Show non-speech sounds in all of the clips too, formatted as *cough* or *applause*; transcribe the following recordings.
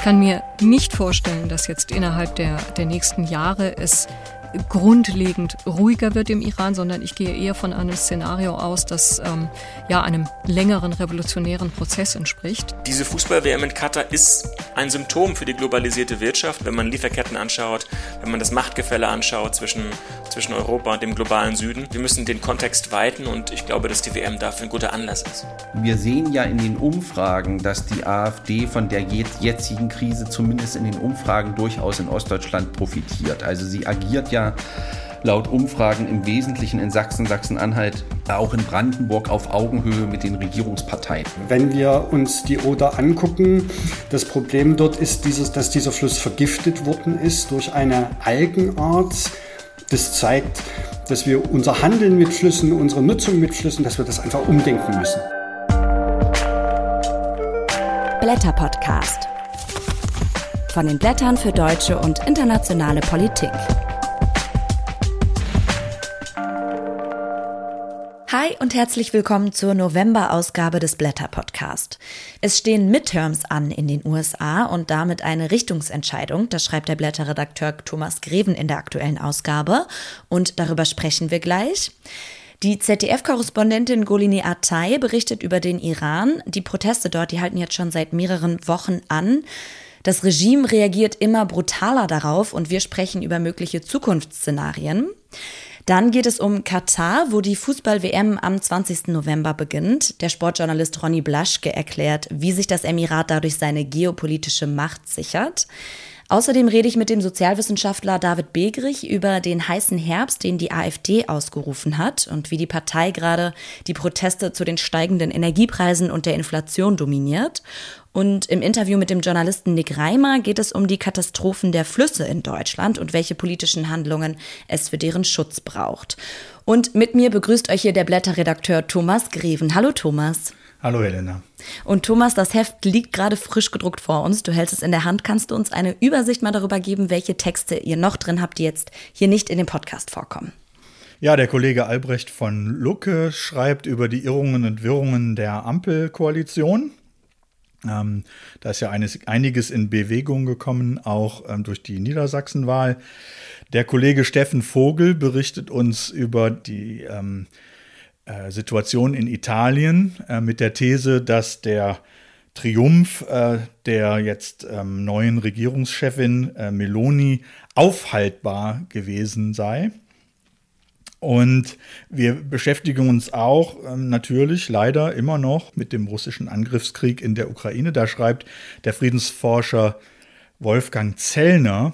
Ich kann mir nicht vorstellen, dass jetzt innerhalb der, der nächsten Jahre es grundlegend ruhiger wird im Iran, sondern ich gehe eher von einem Szenario aus, das ähm, ja einem längeren revolutionären Prozess entspricht. Diese Fußball-WM in Katar ist ein Symptom für die globalisierte Wirtschaft, wenn man Lieferketten anschaut, wenn man das Machtgefälle anschaut zwischen, zwischen Europa und dem globalen Süden. Wir müssen den Kontext weiten und ich glaube, dass die WM dafür ein guter Anlass ist. Wir sehen ja in den Umfragen, dass die AfD von der jetzigen Krise zumindest in den Umfragen durchaus in Ostdeutschland profitiert. Also sie agiert ja laut Umfragen im Wesentlichen in Sachsen, Sachsen-Anhalt, auch in Brandenburg auf Augenhöhe mit den Regierungsparteien. Wenn wir uns die Oder angucken, das Problem dort ist, dieses, dass dieser Fluss vergiftet worden ist durch eine Algenart. Das zeigt, dass wir unser Handeln mit Flüssen, unsere Nutzung mit Flüssen, dass wir das einfach umdenken müssen. Blätter Podcast. Von den Blättern für deutsche und internationale Politik. Hi und herzlich willkommen zur November-Ausgabe des Blätter Podcast. Es stehen Midterms an in den USA und damit eine Richtungsentscheidung. Das schreibt der Blätterredakteur Thomas Greven in der aktuellen Ausgabe und darüber sprechen wir gleich. Die ZDF-Korrespondentin Golini Atay berichtet über den Iran. Die Proteste dort, die halten jetzt schon seit mehreren Wochen an. Das Regime reagiert immer brutaler darauf und wir sprechen über mögliche Zukunftsszenarien. Dann geht es um Katar, wo die Fußball-WM am 20. November beginnt. Der Sportjournalist Ronny Blaschke erklärt, wie sich das Emirat dadurch seine geopolitische Macht sichert. Außerdem rede ich mit dem Sozialwissenschaftler David Begrich über den heißen Herbst, den die AfD ausgerufen hat und wie die Partei gerade die Proteste zu den steigenden Energiepreisen und der Inflation dominiert. Und im Interview mit dem Journalisten Nick Reimer geht es um die Katastrophen der Flüsse in Deutschland und welche politischen Handlungen es für deren Schutz braucht. Und mit mir begrüßt euch hier der Blätterredakteur Thomas Greven. Hallo Thomas. Hallo Helena. Und Thomas, das Heft liegt gerade frisch gedruckt vor uns. Du hältst es in der Hand. Kannst du uns eine Übersicht mal darüber geben, welche Texte ihr noch drin habt, die jetzt hier nicht in dem Podcast vorkommen? Ja, der Kollege Albrecht von Lucke schreibt über die Irrungen und Wirrungen der Ampelkoalition. Ähm, da ist ja eines, einiges in Bewegung gekommen, auch ähm, durch die Niedersachsenwahl. Der Kollege Steffen Vogel berichtet uns über die ähm, äh, Situation in Italien äh, mit der These, dass der Triumph äh, der jetzt ähm, neuen Regierungschefin äh, Meloni aufhaltbar gewesen sei. Und wir beschäftigen uns auch ähm, natürlich leider immer noch mit dem russischen Angriffskrieg in der Ukraine. Da schreibt der Friedensforscher Wolfgang Zellner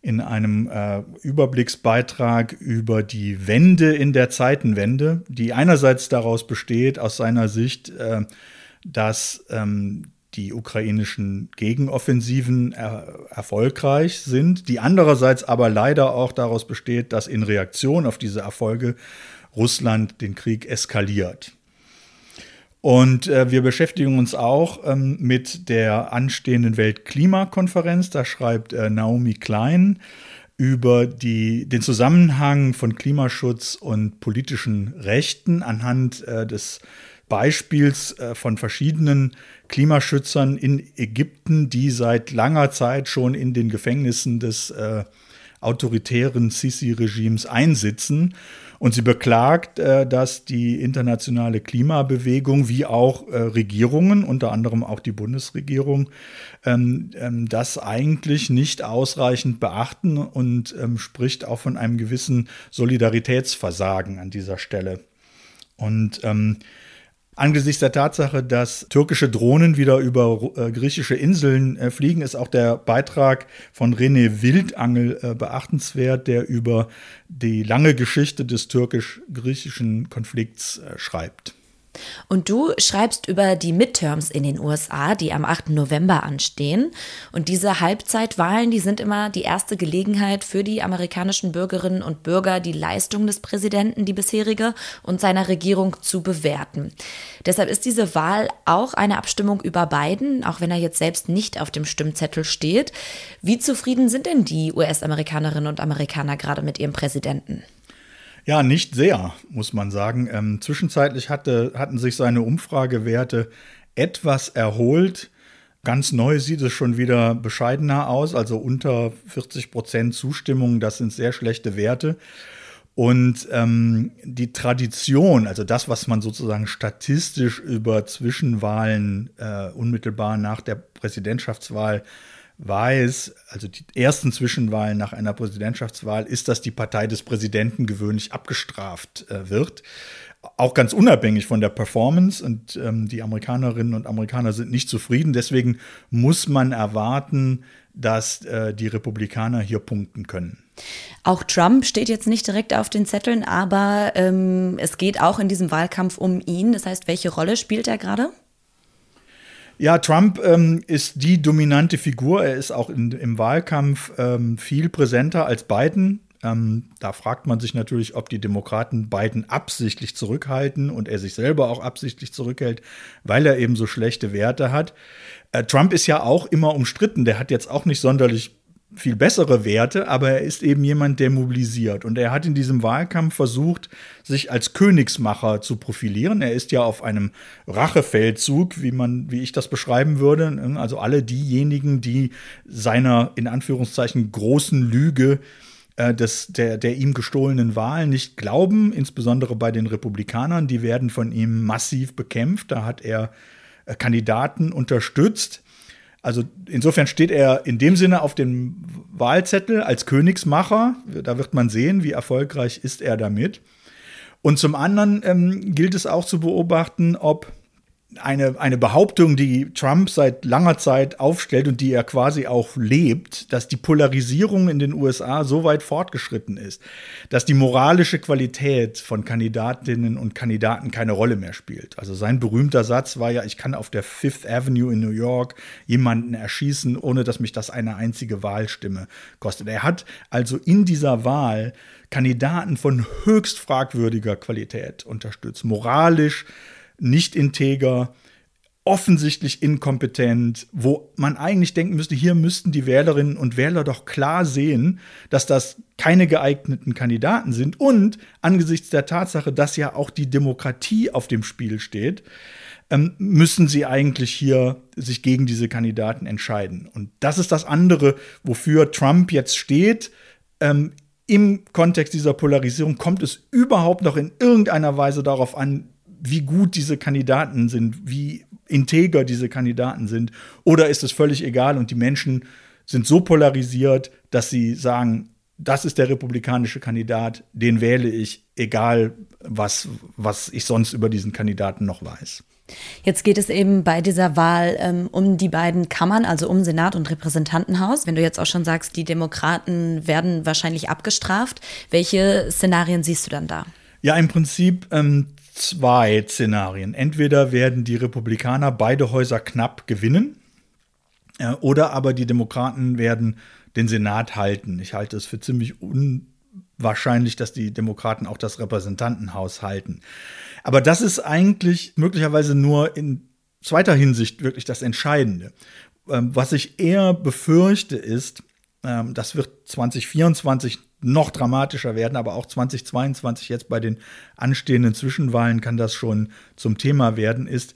in einem äh, Überblicksbeitrag über die Wende in der Zeitenwende, die einerseits daraus besteht, aus seiner Sicht, äh, dass ähm, die ukrainischen Gegenoffensiven er erfolgreich sind, die andererseits aber leider auch daraus besteht, dass in Reaktion auf diese Erfolge Russland den Krieg eskaliert. Und äh, wir beschäftigen uns auch ähm, mit der anstehenden Weltklimakonferenz. Da schreibt äh, Naomi Klein über die, den Zusammenhang von Klimaschutz und politischen Rechten anhand äh, des Beispiels äh, von verschiedenen Klimaschützern in Ägypten, die seit langer Zeit schon in den Gefängnissen des äh, autoritären Sisi-Regimes einsitzen. Und sie beklagt, äh, dass die internationale Klimabewegung wie auch äh, Regierungen, unter anderem auch die Bundesregierung, ähm, ähm, das eigentlich nicht ausreichend beachten und ähm, spricht auch von einem gewissen Solidaritätsversagen an dieser Stelle. Und ähm, Angesichts der Tatsache, dass türkische Drohnen wieder über äh, griechische Inseln äh, fliegen, ist auch der Beitrag von René Wildangel äh, beachtenswert, der über die lange Geschichte des türkisch-griechischen Konflikts äh, schreibt. Und du schreibst über die Midterms in den USA, die am 8. November anstehen. Und diese Halbzeitwahlen, die sind immer die erste Gelegenheit für die amerikanischen Bürgerinnen und Bürger, die Leistung des Präsidenten, die bisherige, und seiner Regierung zu bewerten. Deshalb ist diese Wahl auch eine Abstimmung über Biden, auch wenn er jetzt selbst nicht auf dem Stimmzettel steht. Wie zufrieden sind denn die US-Amerikanerinnen und Amerikaner gerade mit ihrem Präsidenten? Ja, nicht sehr, muss man sagen. Ähm, zwischenzeitlich hatte, hatten sich seine Umfragewerte etwas erholt. Ganz neu sieht es schon wieder bescheidener aus, also unter 40 Prozent Zustimmung, das sind sehr schlechte Werte. Und ähm, die Tradition, also das, was man sozusagen statistisch über Zwischenwahlen äh, unmittelbar nach der Präsidentschaftswahl weiß, also die ersten Zwischenwahlen nach einer Präsidentschaftswahl, ist, dass die Partei des Präsidenten gewöhnlich abgestraft äh, wird auch ganz unabhängig von der Performance und ähm, die Amerikanerinnen und Amerikaner sind nicht zufrieden. Deswegen muss man erwarten, dass äh, die Republikaner hier punkten können. Auch Trump steht jetzt nicht direkt auf den Zetteln, aber ähm, es geht auch in diesem Wahlkampf um ihn. Das heißt, welche Rolle spielt er gerade? Ja, Trump ähm, ist die dominante Figur. Er ist auch in, im Wahlkampf ähm, viel präsenter als Biden. Ähm, da fragt man sich natürlich, ob die Demokraten Biden absichtlich zurückhalten und er sich selber auch absichtlich zurückhält, weil er eben so schlechte Werte hat. Äh, Trump ist ja auch immer umstritten. Der hat jetzt auch nicht sonderlich viel bessere Werte, aber er ist eben jemand, der mobilisiert. Und er hat in diesem Wahlkampf versucht, sich als Königsmacher zu profilieren. Er ist ja auf einem Rachefeldzug, wie man, wie ich das beschreiben würde. Also alle diejenigen, die seiner in Anführungszeichen großen Lüge äh, des, der, der ihm gestohlenen Wahl nicht glauben, insbesondere bei den Republikanern. Die werden von ihm massiv bekämpft. Da hat er äh, Kandidaten unterstützt. Also insofern steht er in dem Sinne auf dem Wahlzettel als Königsmacher. Da wird man sehen, wie erfolgreich ist er damit. Und zum anderen ähm, gilt es auch zu beobachten, ob eine, eine Behauptung, die Trump seit langer Zeit aufstellt und die er quasi auch lebt, dass die Polarisierung in den USA so weit fortgeschritten ist, dass die moralische Qualität von Kandidatinnen und Kandidaten keine Rolle mehr spielt. Also sein berühmter Satz war ja, ich kann auf der Fifth Avenue in New York jemanden erschießen, ohne dass mich das eine einzige Wahlstimme kostet. Er hat also in dieser Wahl Kandidaten von höchst fragwürdiger Qualität unterstützt, moralisch, nicht integer, offensichtlich inkompetent, wo man eigentlich denken müsste, hier müssten die Wählerinnen und Wähler doch klar sehen, dass das keine geeigneten Kandidaten sind und angesichts der Tatsache, dass ja auch die Demokratie auf dem Spiel steht, ähm, müssen sie eigentlich hier sich gegen diese Kandidaten entscheiden. Und das ist das andere, wofür Trump jetzt steht. Ähm, Im Kontext dieser Polarisierung kommt es überhaupt noch in irgendeiner Weise darauf an, wie gut diese Kandidaten sind, wie integer diese Kandidaten sind? Oder ist es völlig egal und die Menschen sind so polarisiert, dass sie sagen, das ist der republikanische Kandidat, den wähle ich, egal was, was ich sonst über diesen Kandidaten noch weiß. Jetzt geht es eben bei dieser Wahl ähm, um die beiden Kammern, also um Senat und Repräsentantenhaus. Wenn du jetzt auch schon sagst, die Demokraten werden wahrscheinlich abgestraft, welche Szenarien siehst du dann da? Ja, im Prinzip ähm, zwei Szenarien. Entweder werden die Republikaner beide Häuser knapp gewinnen, äh, oder aber die Demokraten werden den Senat halten. Ich halte es für ziemlich unwahrscheinlich, dass die Demokraten auch das Repräsentantenhaus halten. Aber das ist eigentlich möglicherweise nur in zweiter Hinsicht wirklich das Entscheidende. Ähm, was ich eher befürchte ist, ähm, das wird 2024 noch dramatischer werden, aber auch 2022 jetzt bei den anstehenden Zwischenwahlen kann das schon zum Thema werden, ist,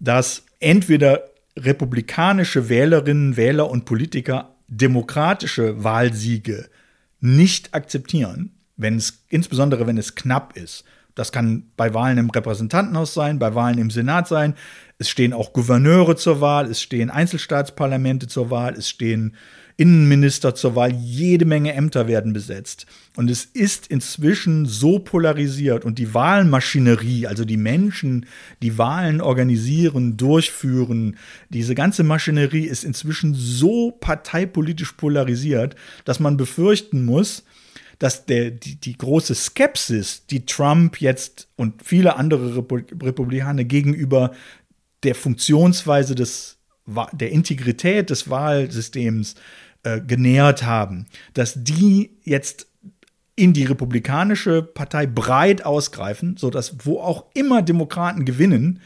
dass entweder republikanische Wählerinnen, Wähler und Politiker demokratische Wahlsiege nicht akzeptieren, wenn es insbesondere wenn es knapp ist. Das kann bei Wahlen im Repräsentantenhaus sein, bei Wahlen im Senat sein. Es stehen auch Gouverneure zur Wahl, es stehen Einzelstaatsparlamente zur Wahl, es stehen Innenminister zur Wahl, jede Menge Ämter werden besetzt. Und es ist inzwischen so polarisiert und die Wahlmaschinerie, also die Menschen, die Wahlen organisieren, durchführen, diese ganze Maschinerie ist inzwischen so parteipolitisch polarisiert, dass man befürchten muss, dass der, die, die große Skepsis, die Trump jetzt und viele andere Republikaner gegenüber der Funktionsweise des der Integrität des Wahlsystems äh, genährt haben, dass die jetzt in die Republikanische Partei breit ausgreifen, sodass wo auch immer Demokraten gewinnen,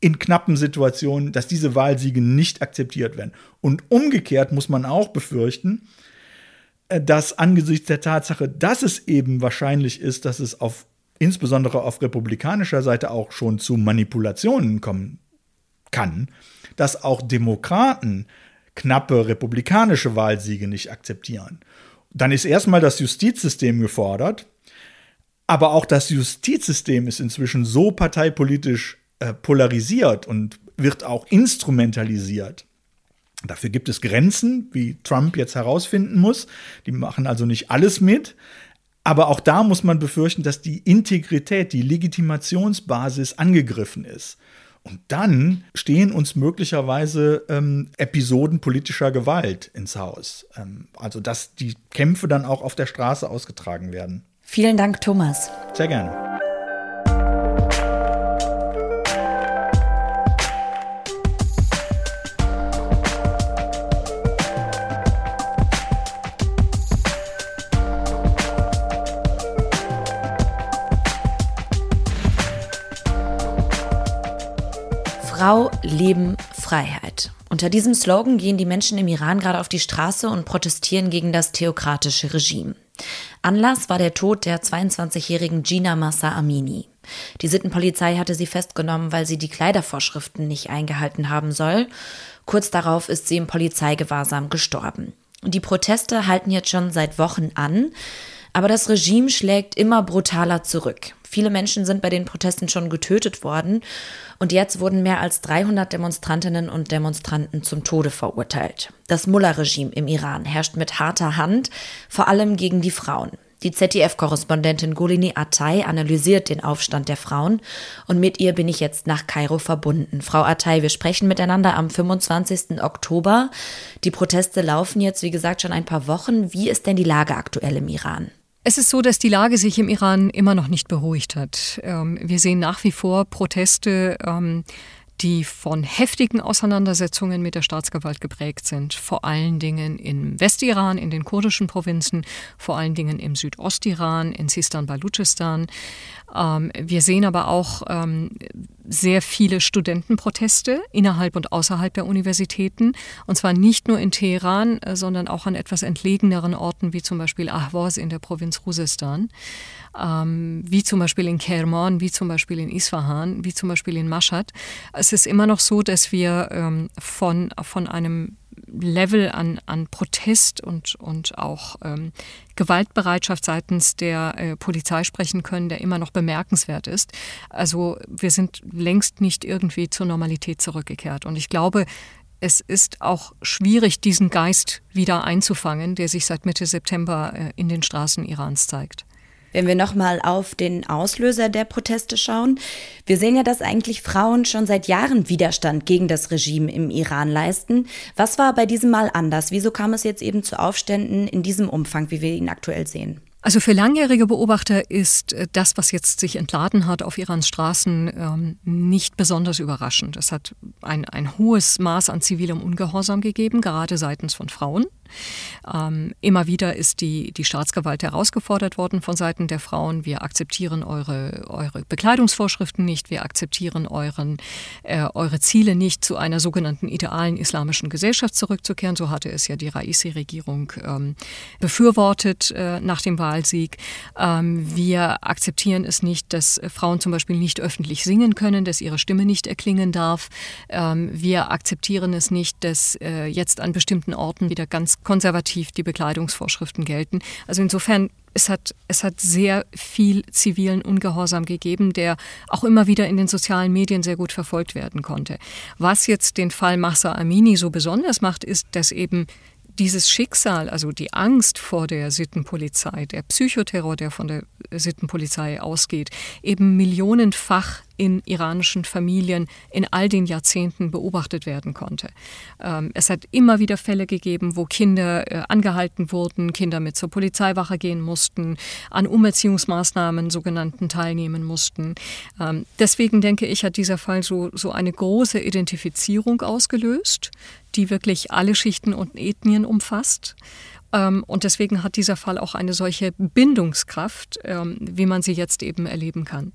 in knappen Situationen, dass diese Wahlsiege nicht akzeptiert werden. Und umgekehrt muss man auch befürchten, äh, dass angesichts der Tatsache, dass es eben wahrscheinlich ist, dass es auf insbesondere auf republikanischer Seite auch schon zu Manipulationen kommen kann, dass auch Demokraten knappe republikanische Wahlsiege nicht akzeptieren. Dann ist erstmal das Justizsystem gefordert, aber auch das Justizsystem ist inzwischen so parteipolitisch äh, polarisiert und wird auch instrumentalisiert. Dafür gibt es Grenzen, wie Trump jetzt herausfinden muss. Die machen also nicht alles mit. Aber auch da muss man befürchten, dass die Integrität, die Legitimationsbasis angegriffen ist. Und dann stehen uns möglicherweise ähm, Episoden politischer Gewalt ins Haus. Ähm, also dass die Kämpfe dann auch auf der Straße ausgetragen werden. Vielen Dank, Thomas. Sehr gerne. Frau, Leben, Freiheit. Unter diesem Slogan gehen die Menschen im Iran gerade auf die Straße und protestieren gegen das theokratische Regime. Anlass war der Tod der 22-jährigen Gina Massa Amini. Die Sittenpolizei hatte sie festgenommen, weil sie die Kleidervorschriften nicht eingehalten haben soll. Kurz darauf ist sie im Polizeigewahrsam gestorben. Die Proteste halten jetzt schon seit Wochen an, aber das Regime schlägt immer brutaler zurück. Viele Menschen sind bei den Protesten schon getötet worden und jetzt wurden mehr als 300 Demonstrantinnen und Demonstranten zum Tode verurteilt. Das Mullah-Regime im Iran herrscht mit harter Hand, vor allem gegen die Frauen. Die ZDF-Korrespondentin Golini Atay analysiert den Aufstand der Frauen und mit ihr bin ich jetzt nach Kairo verbunden. Frau Atay, wir sprechen miteinander am 25. Oktober. Die Proteste laufen jetzt, wie gesagt, schon ein paar Wochen. Wie ist denn die Lage aktuell im Iran? Es ist so, dass die Lage sich im Iran immer noch nicht beruhigt hat. Ähm, wir sehen nach wie vor Proteste, ähm, die von heftigen Auseinandersetzungen mit der Staatsgewalt geprägt sind. Vor allen Dingen im Westiran, in den kurdischen Provinzen, vor allen Dingen im Südostiran, in Sistan-Baluchistan. Ähm, wir sehen aber auch ähm, sehr viele Studentenproteste innerhalb und außerhalb der Universitäten. Und zwar nicht nur in Teheran, äh, sondern auch an etwas entlegeneren Orten wie zum Beispiel Ahvaz in der Provinz Rusistan, ähm, wie zum Beispiel in Kerman, wie zum Beispiel in Isfahan, wie zum Beispiel in Mashhad. Es ist immer noch so, dass wir von, von einem Level an, an Protest und, und auch ähm, Gewaltbereitschaft seitens der äh, Polizei sprechen können, der immer noch bemerkenswert ist. Also wir sind längst nicht irgendwie zur Normalität zurückgekehrt. Und ich glaube, es ist auch schwierig, diesen Geist wieder einzufangen, der sich seit Mitte September äh, in den Straßen Irans zeigt. Wenn wir nochmal auf den Auslöser der Proteste schauen, wir sehen ja, dass eigentlich Frauen schon seit Jahren Widerstand gegen das Regime im Iran leisten. Was war bei diesem Mal anders? Wieso kam es jetzt eben zu Aufständen in diesem Umfang, wie wir ihn aktuell sehen? Also für langjährige Beobachter ist äh, das, was jetzt sich entladen hat auf Irans Straßen, ähm, nicht besonders überraschend. Es hat ein, ein hohes Maß an zivilem Ungehorsam gegeben, gerade seitens von Frauen. Ähm, immer wieder ist die, die Staatsgewalt herausgefordert worden von Seiten der Frauen. Wir akzeptieren eure, eure Bekleidungsvorschriften nicht, wir akzeptieren euren, äh, eure Ziele nicht, zu einer sogenannten idealen islamischen Gesellschaft zurückzukehren. So hatte es ja die Raisi-Regierung ähm, befürwortet äh, nach dem Wahlsieg. Ähm, wir akzeptieren es nicht, dass Frauen zum Beispiel nicht öffentlich singen können, dass ihre Stimme nicht erklingen darf. Ähm, wir akzeptieren es nicht, dass äh, jetzt an bestimmten Orten wieder ganz konservativ die Bekleidungsvorschriften gelten. Also insofern es hat, es hat sehr viel zivilen Ungehorsam gegeben, der auch immer wieder in den sozialen Medien sehr gut verfolgt werden konnte. Was jetzt den Fall Massa Amini so besonders macht, ist, dass eben dieses Schicksal, also die Angst vor der Sittenpolizei, der Psychoterror, der von der Sittenpolizei ausgeht, eben millionenfach in iranischen Familien in all den Jahrzehnten beobachtet werden konnte. Ähm, es hat immer wieder Fälle gegeben, wo Kinder äh, angehalten wurden, Kinder mit zur Polizeiwache gehen mussten, an Umerziehungsmaßnahmen sogenannten teilnehmen mussten. Ähm, deswegen denke ich, hat dieser Fall so, so eine große Identifizierung ausgelöst, die wirklich alle Schichten und Ethnien umfasst Ähm, und deswegen hat dieser Fall auch eine solche Bindungskraft, wie man sie jetzt eben erleben kann.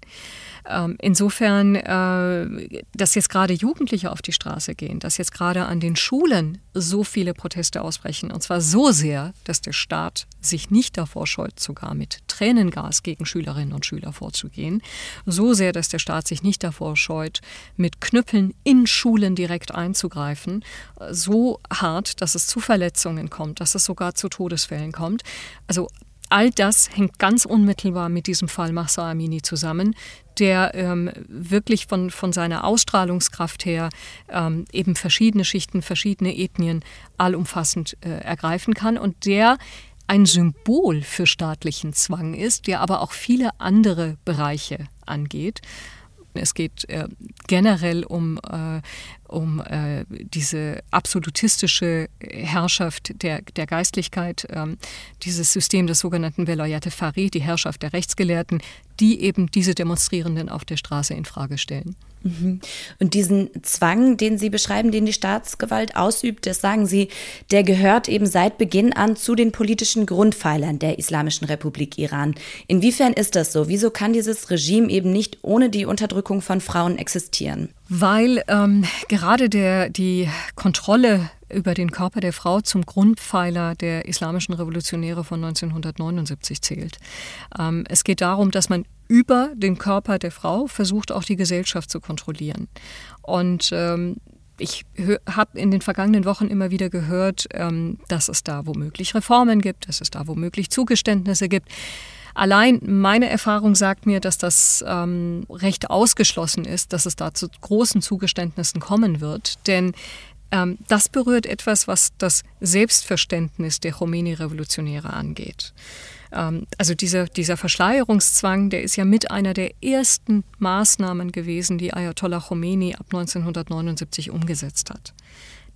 Ähm, insofern, äh, dass jetzt gerade Jugendliche auf die Straße gehen, dass jetzt gerade an den Schulen so viele Proteste ausbrechen, und zwar so sehr, dass der Staat sich nicht davor scheut, sogar mit Tränengas gegen Schülerinnen und Schüler vorzugehen, so sehr, dass der Staat sich nicht davor scheut, mit Knüppeln in Schulen direkt einzugreifen, so hart, dass es zu Verletzungen kommt, dass es sogar zu Todesfällen kommt. Also all das hängt ganz unmittelbar mit diesem Fall Mahsa Amini zusammen, der ähm, wirklich von, von seiner Ausstrahlungskraft her ähm, eben verschiedene Schichten, verschiedene Ethnien allumfassend äh, ergreifen kann und der ein Symbol für staatlichen Zwang ist, der aber auch viele andere Bereiche angeht. Es geht äh, generell um, äh, um äh, diese absolutistische Herrschaft der, der Geistlichkeit, ähm, dieses System des sogenannten Velayat Fari, die Herrschaft der Rechtsgelehrten, die eben diese Demonstrierenden auf der Straße in Frage stellen. Mhm. Und diesen Zwang, den Sie beschreiben, den die Staatsgewalt ausübt, das sagen Sie, der gehört eben seit Beginn an zu den politischen Grundpfeilern der Islamischen Republik Iran. Inwiefern ist das so? Wieso kann dieses Regime eben nicht ohne die Unterdrückung von Frauen existieren? Weil ähm, gerade der, die Kontrolle über den Körper der Frau zum Grundpfeiler der islamischen Revolutionäre von 1979 zählt. Ähm, es geht darum, dass man über den Körper der Frau versucht, auch die Gesellschaft zu kontrollieren. Und ähm, ich habe in den vergangenen Wochen immer wieder gehört, ähm, dass es da womöglich Reformen gibt, dass es da womöglich Zugeständnisse gibt. Allein meine Erfahrung sagt mir, dass das ähm, recht ausgeschlossen ist, dass es da zu großen Zugeständnissen kommen wird. Denn ähm, das berührt etwas, was das Selbstverständnis der Khomeini-Revolutionäre angeht. Ähm, also dieser, dieser Verschleierungszwang, der ist ja mit einer der ersten Maßnahmen gewesen, die Ayatollah Khomeini ab 1979 umgesetzt hat.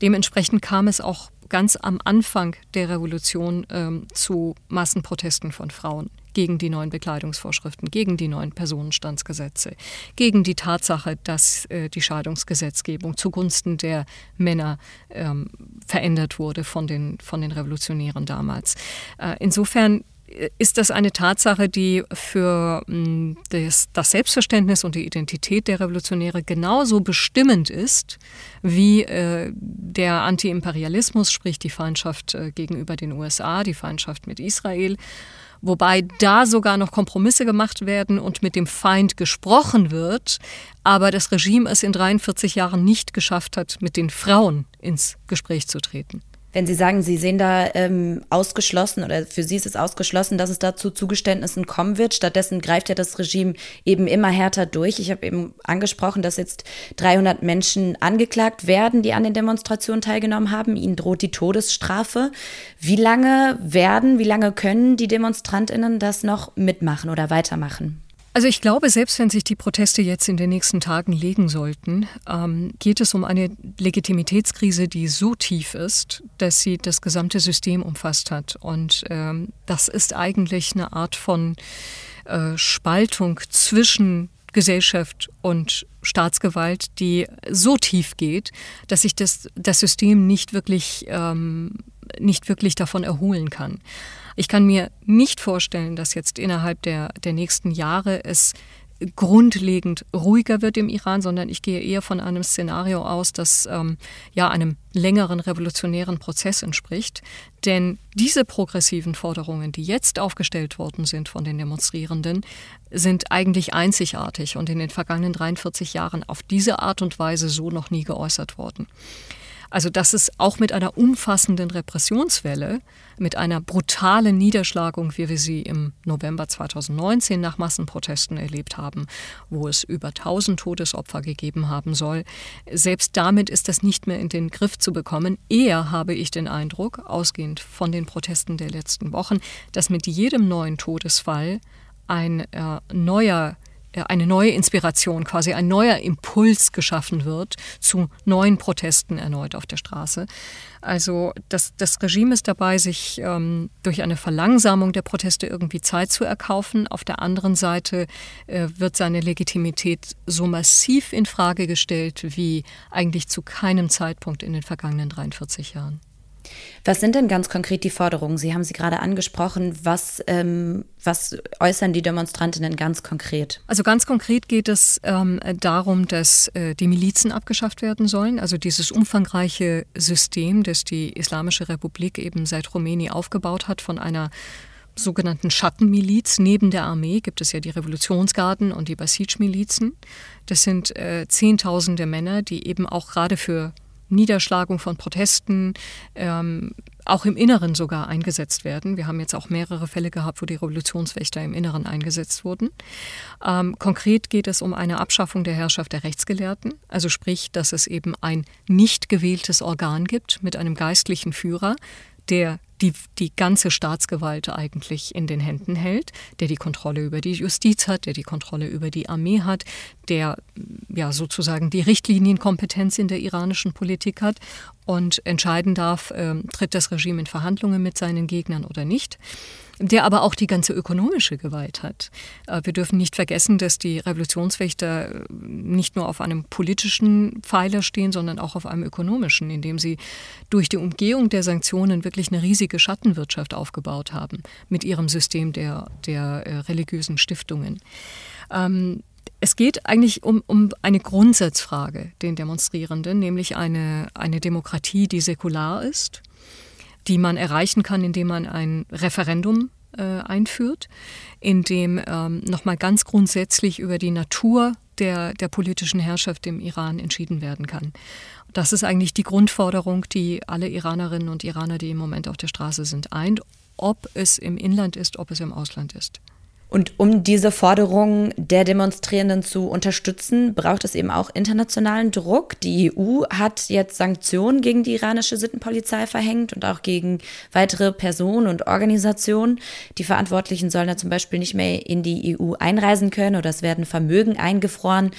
Dementsprechend kam es auch ganz am Anfang der Revolution ähm, zu Massenprotesten von Frauen gegen die neuen Bekleidungsvorschriften, gegen die neuen Personenstandsgesetze, gegen die Tatsache, dass äh, die Scheidungsgesetzgebung zugunsten der Männer ähm, verändert wurde von den, von den Revolutionären damals. Äh, insofern ist das eine Tatsache, die für mm, das, das, Selbstverständnis und die Identität der Revolutionäre genauso bestimmend ist wie äh, der Antiimperialismus, sprich die Feindschaft äh, gegenüber den USA, die Feindschaft mit Israel. Wobei da sogar noch Kompromisse gemacht werden und mit dem Feind gesprochen wird, aber das Regime es in 43 Jahren nicht geschafft hat, mit den Frauen ins Gespräch zu treten. Wenn Sie sagen, Sie sehen da ähm, ausgeschlossen oder für Sie ist es ausgeschlossen, dass es da zu Zugeständnissen kommen wird. Stattdessen greift ja das Regime eben immer härter durch. Ich habe eben angesprochen, dass jetzt 300 Menschen angeklagt werden, die an den Demonstrationen teilgenommen haben. Ihnen droht die Todesstrafe. Wie lange werden, wie lange können die Demonstrantinnen das noch mitmachen oder weitermachen? Also ich glaube, selbst wenn sich die Proteste jetzt in den nächsten Tagen legen sollten, ähm, geht es um eine Legitimitätskrise, die so tief ist, dass sie das gesamte System umfasst hat. Und ähm, das ist eigentlich eine Art von äh, Spaltung zwischen Gesellschaft und Staatsgewalt, die so tief geht, dass sich das, das System nicht wirklich, ähm, nicht wirklich davon erholen kann. Ich kann mir nicht vorstellen, dass jetzt innerhalb der, der nächsten Jahre es grundlegend ruhiger wird im Iran, sondern ich gehe eher von einem Szenario aus, das ähm, ja einem längeren revolutionären Prozess entspricht. Denn diese progressiven Forderungen, die jetzt aufgestellt worden sind von den Demonstrierenden, sind eigentlich einzigartig und in den vergangenen 43 Jahren auf diese Art und Weise so noch nie geäußert worden. Also dass es auch mit einer umfassenden Repressionswelle, mit einer brutalen Niederschlagung, wie wir sie im November 2019 nach Massenprotesten erlebt haben, wo es über 1000 Todesopfer gegeben haben soll, selbst damit ist das nicht mehr in den Griff zu bekommen. Eher habe ich den Eindruck, ausgehend von den Protesten der letzten Wochen, dass mit jedem neuen Todesfall ein äh, neuer eine neue Inspiration, quasi ein neuer Impuls geschaffen wird zu neuen Protesten erneut auf der Straße. Also das, das Regime ist dabei, sich ähm, durch eine Verlangsamung der Proteste irgendwie Zeit zu erkaufen. Auf der anderen Seite äh, wird seine Legitimität so massiv in Frage gestellt wie eigentlich zu keinem Zeitpunkt in den vergangenen 43 Jahren. Was sind denn ganz konkret die Forderungen? Sie haben sie gerade angesprochen. Was, ähm, was äußern die Demonstrantinnen ganz konkret? Also ganz konkret geht es ähm, darum, dass äh, die Milizen abgeschafft werden sollen. Also dieses umfangreiche System, das die Islamische Republik eben seit Khomeini aufgebaut hat, von einer sogenannten Schattenmiliz. Neben der Armee gibt es ja die Revolutionsgarden und die Basij-Milizen. Das sind äh, Zehntausende Männer, die eben auch gerade für Niederschlagung von Protesten, ähm, auch im Inneren sogar eingesetzt werden. Wir haben jetzt auch mehrere Fälle gehabt, wo die Revolutionswächter im Inneren eingesetzt wurden. Ähm, konkret geht es um eine Abschaffung der Herrschaft der Rechtsgelehrten, also sprich, dass es eben ein nicht gewähltes Organ gibt mit einem geistlichen Führer, der die, die ganze Staatsgewalt eigentlich in den Händen hält, der die Kontrolle über die Justiz hat, der die Kontrolle über die Armee hat, der ja sozusagen die Richtlinienkompetenz in der iranischen Politik hat und entscheiden darf, äh, tritt das Regime in Verhandlungen mit seinen Gegnern oder nicht der aber auch die ganze ökonomische Gewalt hat. Äh, wir dürfen nicht vergessen, dass die Revolutionswächter äh, nicht nur auf einem politischen Pfeiler stehen, sondern auch auf einem ökonomischen, indem sie durch die Umgehung der Sanktionen wirklich eine riesige Schattenwirtschaft aufgebaut haben mit ihrem System der, der äh, religiösen Stiftungen. Ähm, es geht eigentlich um, um eine Grundsatzfrage den Demonstrierenden, nämlich eine, eine Demokratie, die säkular ist, die man erreichen kann, indem man ein Referendum äh, einführt, in dem ähm, nochmal ganz grundsätzlich über die Natur der, der politischen Herrschaft im Iran entschieden werden kann. Das ist eigentlich die Grundforderung, die alle Iranerinnen und Iraner, die im Moment auf der Straße sind, eint, ob es im Inland ist, ob es im Ausland ist. Und um diese Forderungen der Demonstrierenden zu unterstützen, braucht es eben auch internationalen Druck. Die EU hat jetzt Sanktionen gegen die iranische Sittenpolizei verhängt und auch gegen weitere Personen und Organisationen. Die Verantwortlichen sollen da zum Beispiel nicht mehr in die EU einreisen können oder es werden Vermögen eingefroren.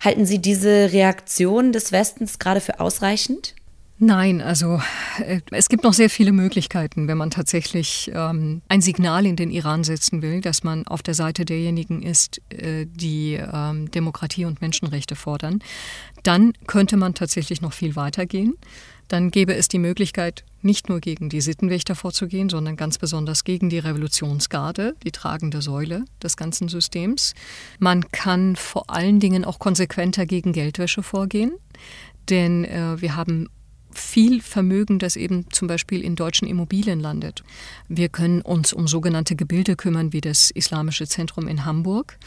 Halten Sie diese Reaktion des Westens gerade für ausreichend? Nein, also äh, es gibt noch sehr viele Möglichkeiten, wenn man tatsächlich ähm, ein Signal in den Iran setzen will, dass man auf der Seite derjenigen ist, äh, die ähm, Demokratie und Menschenrechte fordern. Dann könnte man tatsächlich noch viel weiter gehen. Dann gäbe es die Möglichkeit, nicht nur gegen die Sittenwächter vorzugehen, sondern ganz besonders gegen die Revolutionsgarde, die tragende Säule des ganzen Systems. Man kann vor allen Dingen auch konsequenter gegen Geldwäsche vorgehen. Denn äh, wir haben viel Vermögen, das eben zum Beispiel in deutschen Immobilien landet. Wir können uns um sogenannte Gebilde kümmern, wie das Islamische Zentrum in Hamburg,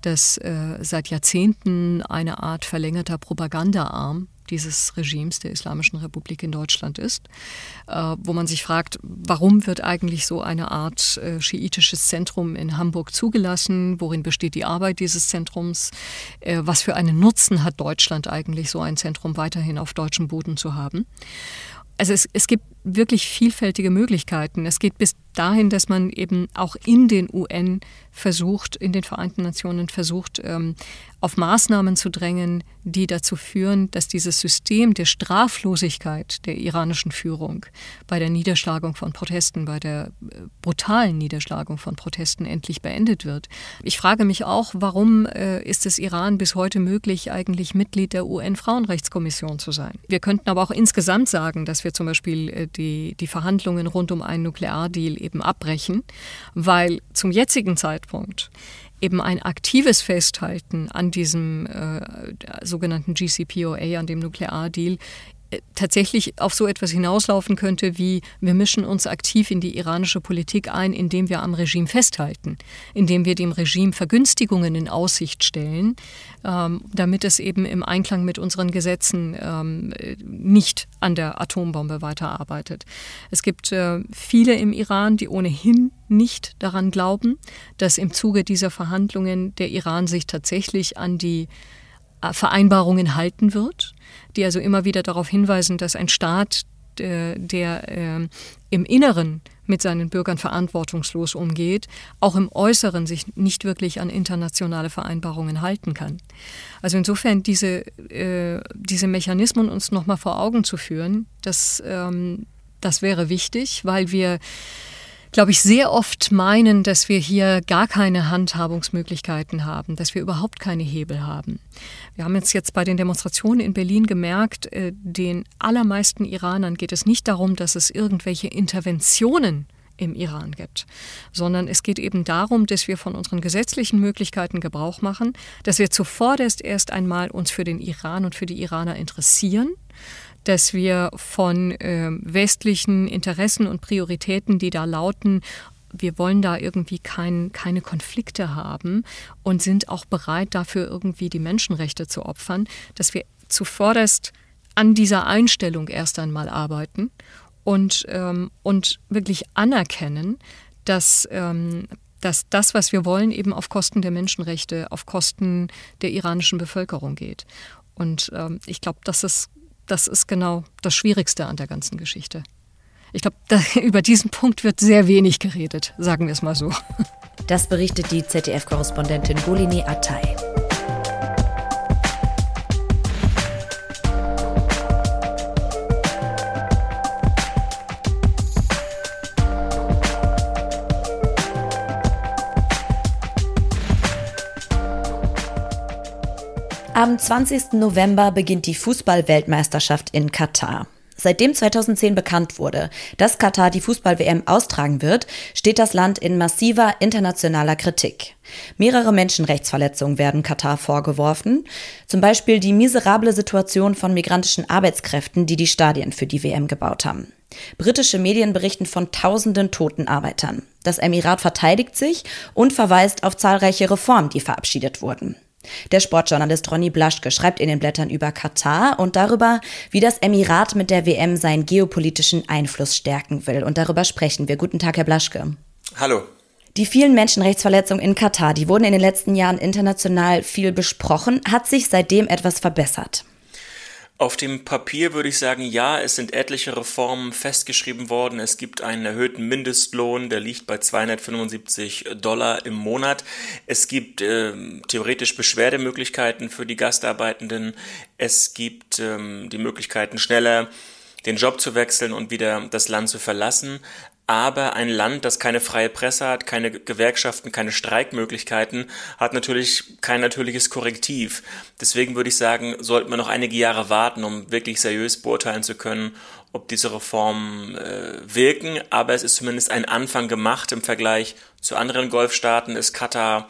das äh, seit Jahrzehnten eine Art verlängerter Propagandaarm dieses Regimes der Islamischen Republik in Deutschland ist, äh, wo man sich fragt, warum wird eigentlich so eine Art äh, schiitisches Zentrum in Hamburg zugelassen? Worin besteht die Arbeit dieses Zentrums? Äh, was für einen Nutzen hat Deutschland eigentlich, so ein Zentrum weiterhin auf deutschem Boden zu haben? Also es, es gibt wirklich vielfältige Möglichkeiten. Es geht bis dahin, dass man eben auch in den UN versucht, in den Vereinten Nationen versucht, ähm, auf Maßnahmen zu drängen, die dazu führen, dass dieses System der Straflosigkeit der iranischen Führung bei der Niederschlagung von Protesten, bei der äh, brutalen Niederschlagung von Protesten endlich beendet wird. Ich frage mich auch, warum äh, ist es Iran bis heute möglich, eigentlich Mitglied der UN-Frauenrechtskommission zu sein? Wir könnten aber auch insgesamt sagen, dass wir zum Beispiel äh, die, die Verhandlungen rund um einen Nukleardeal eben abbrechen, weil zum jetzigen Zeitpunkt eben ein aktives Festhalten an diesem äh, sogenannten GCPOA, an dem Nukleardeal, tatsächlich auf so etwas hinauslaufen könnte wie wir mischen uns aktiv in die iranische Politik ein, indem wir am Regime festhalten, indem wir dem Regime Vergünstigungen in Aussicht stellen, ähm, damit es eben im Einklang mit unseren Gesetzen ähm, nicht an der Atombombe weiterarbeitet. Es gibt äh, viele im Iran, die ohnehin nicht daran glauben, dass im Zuge dieser Verhandlungen der Iran sich tatsächlich an die Vereinbarungen halten wird, die also immer wieder darauf hinweisen, dass ein Staat, der, der äh, im Inneren mit seinen Bürgern verantwortungslos umgeht, auch im Äußeren sich nicht wirklich an internationale Vereinbarungen halten kann. Also insofern diese, äh, diese Mechanismen uns nochmal vor Augen zu führen, das, ähm, das wäre wichtig, weil wir glaube ich, sehr oft meinen, dass wir hier gar keine Handhabungsmöglichkeiten haben, dass wir überhaupt keine Hebel haben. Wir haben jetzt jetzt bei den Demonstrationen in Berlin gemerkt, äh, den allermeisten Iranern geht es nicht darum, dass es irgendwelche Interventionen im Iran gibt, sondern es geht eben darum, dass wir von unseren gesetzlichen Möglichkeiten Gebrauch machen, dass wir zuvorderst erst einmal uns für den Iran und für die Iraner interessieren, dass wir von äh, westlichen Interessen und Prioritäten, die da lauten, wir wollen da irgendwie kein, keine Konflikte haben und sind auch bereit, dafür irgendwie die Menschenrechte zu opfern, dass wir zuvorderst an dieser Einstellung erst einmal arbeiten und, ähm, und wirklich anerkennen, dass, ähm, dass das, was wir wollen, eben auf Kosten der Menschenrechte, auf Kosten der iranischen Bevölkerung geht. Und ähm, ich glaube, das ist das ist genau das Schwierigste an der ganzen Geschichte. Ich glaube, *laughs* über diesen Punkt wird sehr wenig geredet, sagen wir es mal so. Das berichtet die ZDF-Korrespondentin Golini Atay. Am 20. November beginnt die Fußball-Weltmeisterschaft in Katar. Seitdem 2010 bekannt wurde, dass Katar die Fußball-WM austragen wird, steht das Land in massiver internationaler Kritik. Mehrere Menschenrechtsverletzungen werden Katar vorgeworfen, zum Beispiel die miserable Situation von migrantischen Arbeitskräften, die die Stadien für die WM gebaut haben. Britische Medien berichten von tausenden toten Arbeitern. Das Emirat verteidigt sich und verweist auf zahlreiche Reformen, die verabschiedet wurden. Der Sportjournalist Ronny Blaschke schreibt in den Blättern über Katar und darüber, wie das Emirat mit der WM seinen geopolitischen Einfluss stärken will. Und darüber sprechen wir. Guten Tag, Herr Blaschke. Hallo. Die vielen Menschenrechtsverletzungen in Katar, die wurden in den letzten Jahren international viel besprochen. Hat sich seitdem etwas verbessert? Auf dem Papier würde ich sagen, ja, es sind etliche Reformen festgeschrieben worden. Es gibt einen erhöhten Mindestlohn, der liegt bei 275 Dollar im Monat. Es gibt äh, theoretisch Beschwerdemöglichkeiten für die Gastarbeitenden. Es gibt ähm, die Möglichkeiten, schneller den Job zu wechseln und wieder das Land zu verlassen. Aber ein Land, das keine freie Presse hat, keine Gewerkschaften, keine Streikmöglichkeiten, hat natürlich kein natürliches Korrektiv. Deswegen würde ich sagen, sollten wir noch einige Jahre warten, um wirklich seriös beurteilen zu können, ob diese Reformen äh, wirken. Aber es ist zumindest ein Anfang gemacht. Im Vergleich zu anderen Golfstaaten ist Katar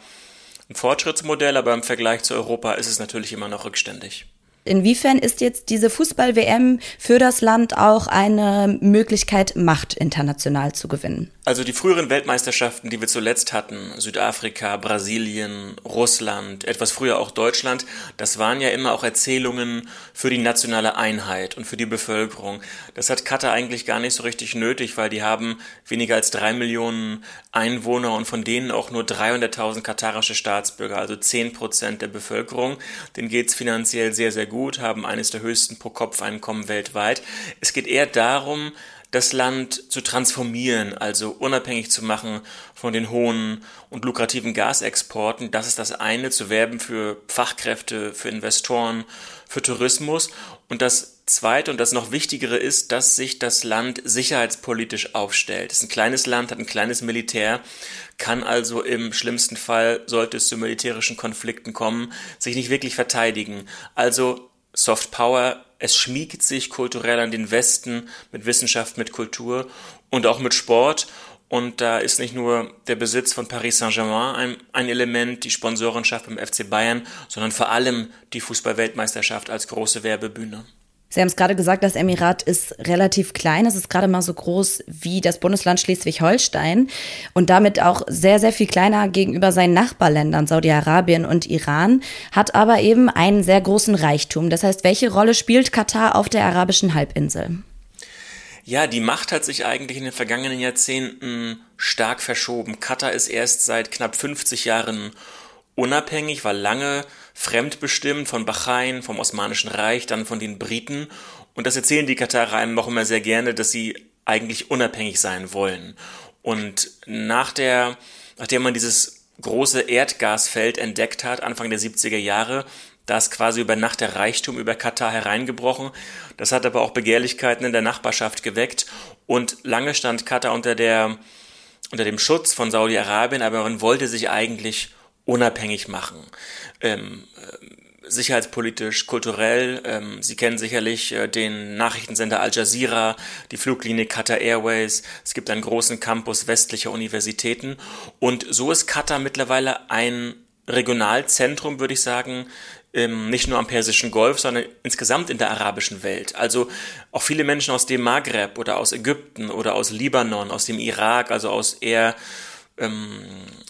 ein Fortschrittsmodell, aber im Vergleich zu Europa ist es natürlich immer noch rückständig. Inwiefern ist jetzt diese Fußball-WM für das Land auch eine Möglichkeit, Macht international zu gewinnen? Also die früheren Weltmeisterschaften, die wir zuletzt hatten, Südafrika, Brasilien, Russland, etwas früher auch Deutschland, das waren ja immer auch Erzählungen für die nationale Einheit und für die Bevölkerung. Das hat Katar eigentlich gar nicht so richtig nötig, weil die haben weniger als drei Millionen Einwohner und von denen auch nur 300.000 katarische Staatsbürger, also zehn Prozent der Bevölkerung. Denen geht's finanziell sehr, sehr gut, haben eines der höchsten Pro-Kopf-Einkommen weltweit. Es geht eher darum, das Land zu transformieren, also unabhängig zu machen von den hohen und lukrativen Gasexporten. Das ist das eine, zu werben für Fachkräfte, für Investoren, für Tourismus. Und das zweite und das noch wichtigere ist, dass sich das Land sicherheitspolitisch aufstellt. Es ist ein kleines Land, hat ein kleines Militär, kann also im schlimmsten Fall, sollte es zu militärischen Konflikten kommen, sich nicht wirklich verteidigen. Also Soft Power es schmiegt sich kulturell an den Westen mit Wissenschaft, mit Kultur und auch mit Sport. Und da ist nicht nur der Besitz von Paris Saint-Germain ein, ein, Element, die Sponsorenschaft beim FC Bayern, sondern vor allem die Fußballweltmeisterschaft als große Werbebühne. Sie haben es gerade gesagt, das Emirat ist relativ klein. Es ist gerade mal so groß wie das Bundesland Schleswig-Holstein und damit auch sehr, sehr viel kleiner gegenüber seinen Nachbarländern Saudi-Arabien und Iran, hat aber eben einen sehr großen Reichtum. Das heißt, welche Rolle spielt Katar auf der arabischen Halbinsel? Ja, die Macht hat sich eigentlich in den vergangenen Jahrzehnten stark verschoben. Katar ist erst seit knapp 50 Jahren unabhängig, war lange fremdbestimmt von Bahrain, vom Osmanischen Reich, dann von den Briten. Und das erzählen die Katarer einem auch immer sehr gerne, dass sie eigentlich unabhängig sein wollen. Und nach der, nachdem man dieses große Erdgasfeld entdeckt hat, Anfang der 70er Jahre, da ist quasi über Nacht der Reichtum über Katar hereingebrochen. Das hat aber auch Begehrlichkeiten in der Nachbarschaft geweckt. Und lange stand Katar unter der unter dem Schutz von Saudi-Arabien, aber man wollte sich eigentlich unabhängig machen. Ähm, äh, sicherheitspolitisch, kulturell. Ähm, Sie kennen sicherlich äh, den Nachrichtensender Al Jazeera, die Fluglinie Qatar Airways. Es gibt einen großen Campus westlicher Universitäten. Und so ist Katar mittlerweile ein Regionalzentrum, würde ich sagen, ähm, nicht nur am Persischen Golf, sondern insgesamt in der arabischen Welt. Also auch viele Menschen aus dem Maghreb oder aus Ägypten oder aus Libanon, aus dem Irak, also aus eher ähm,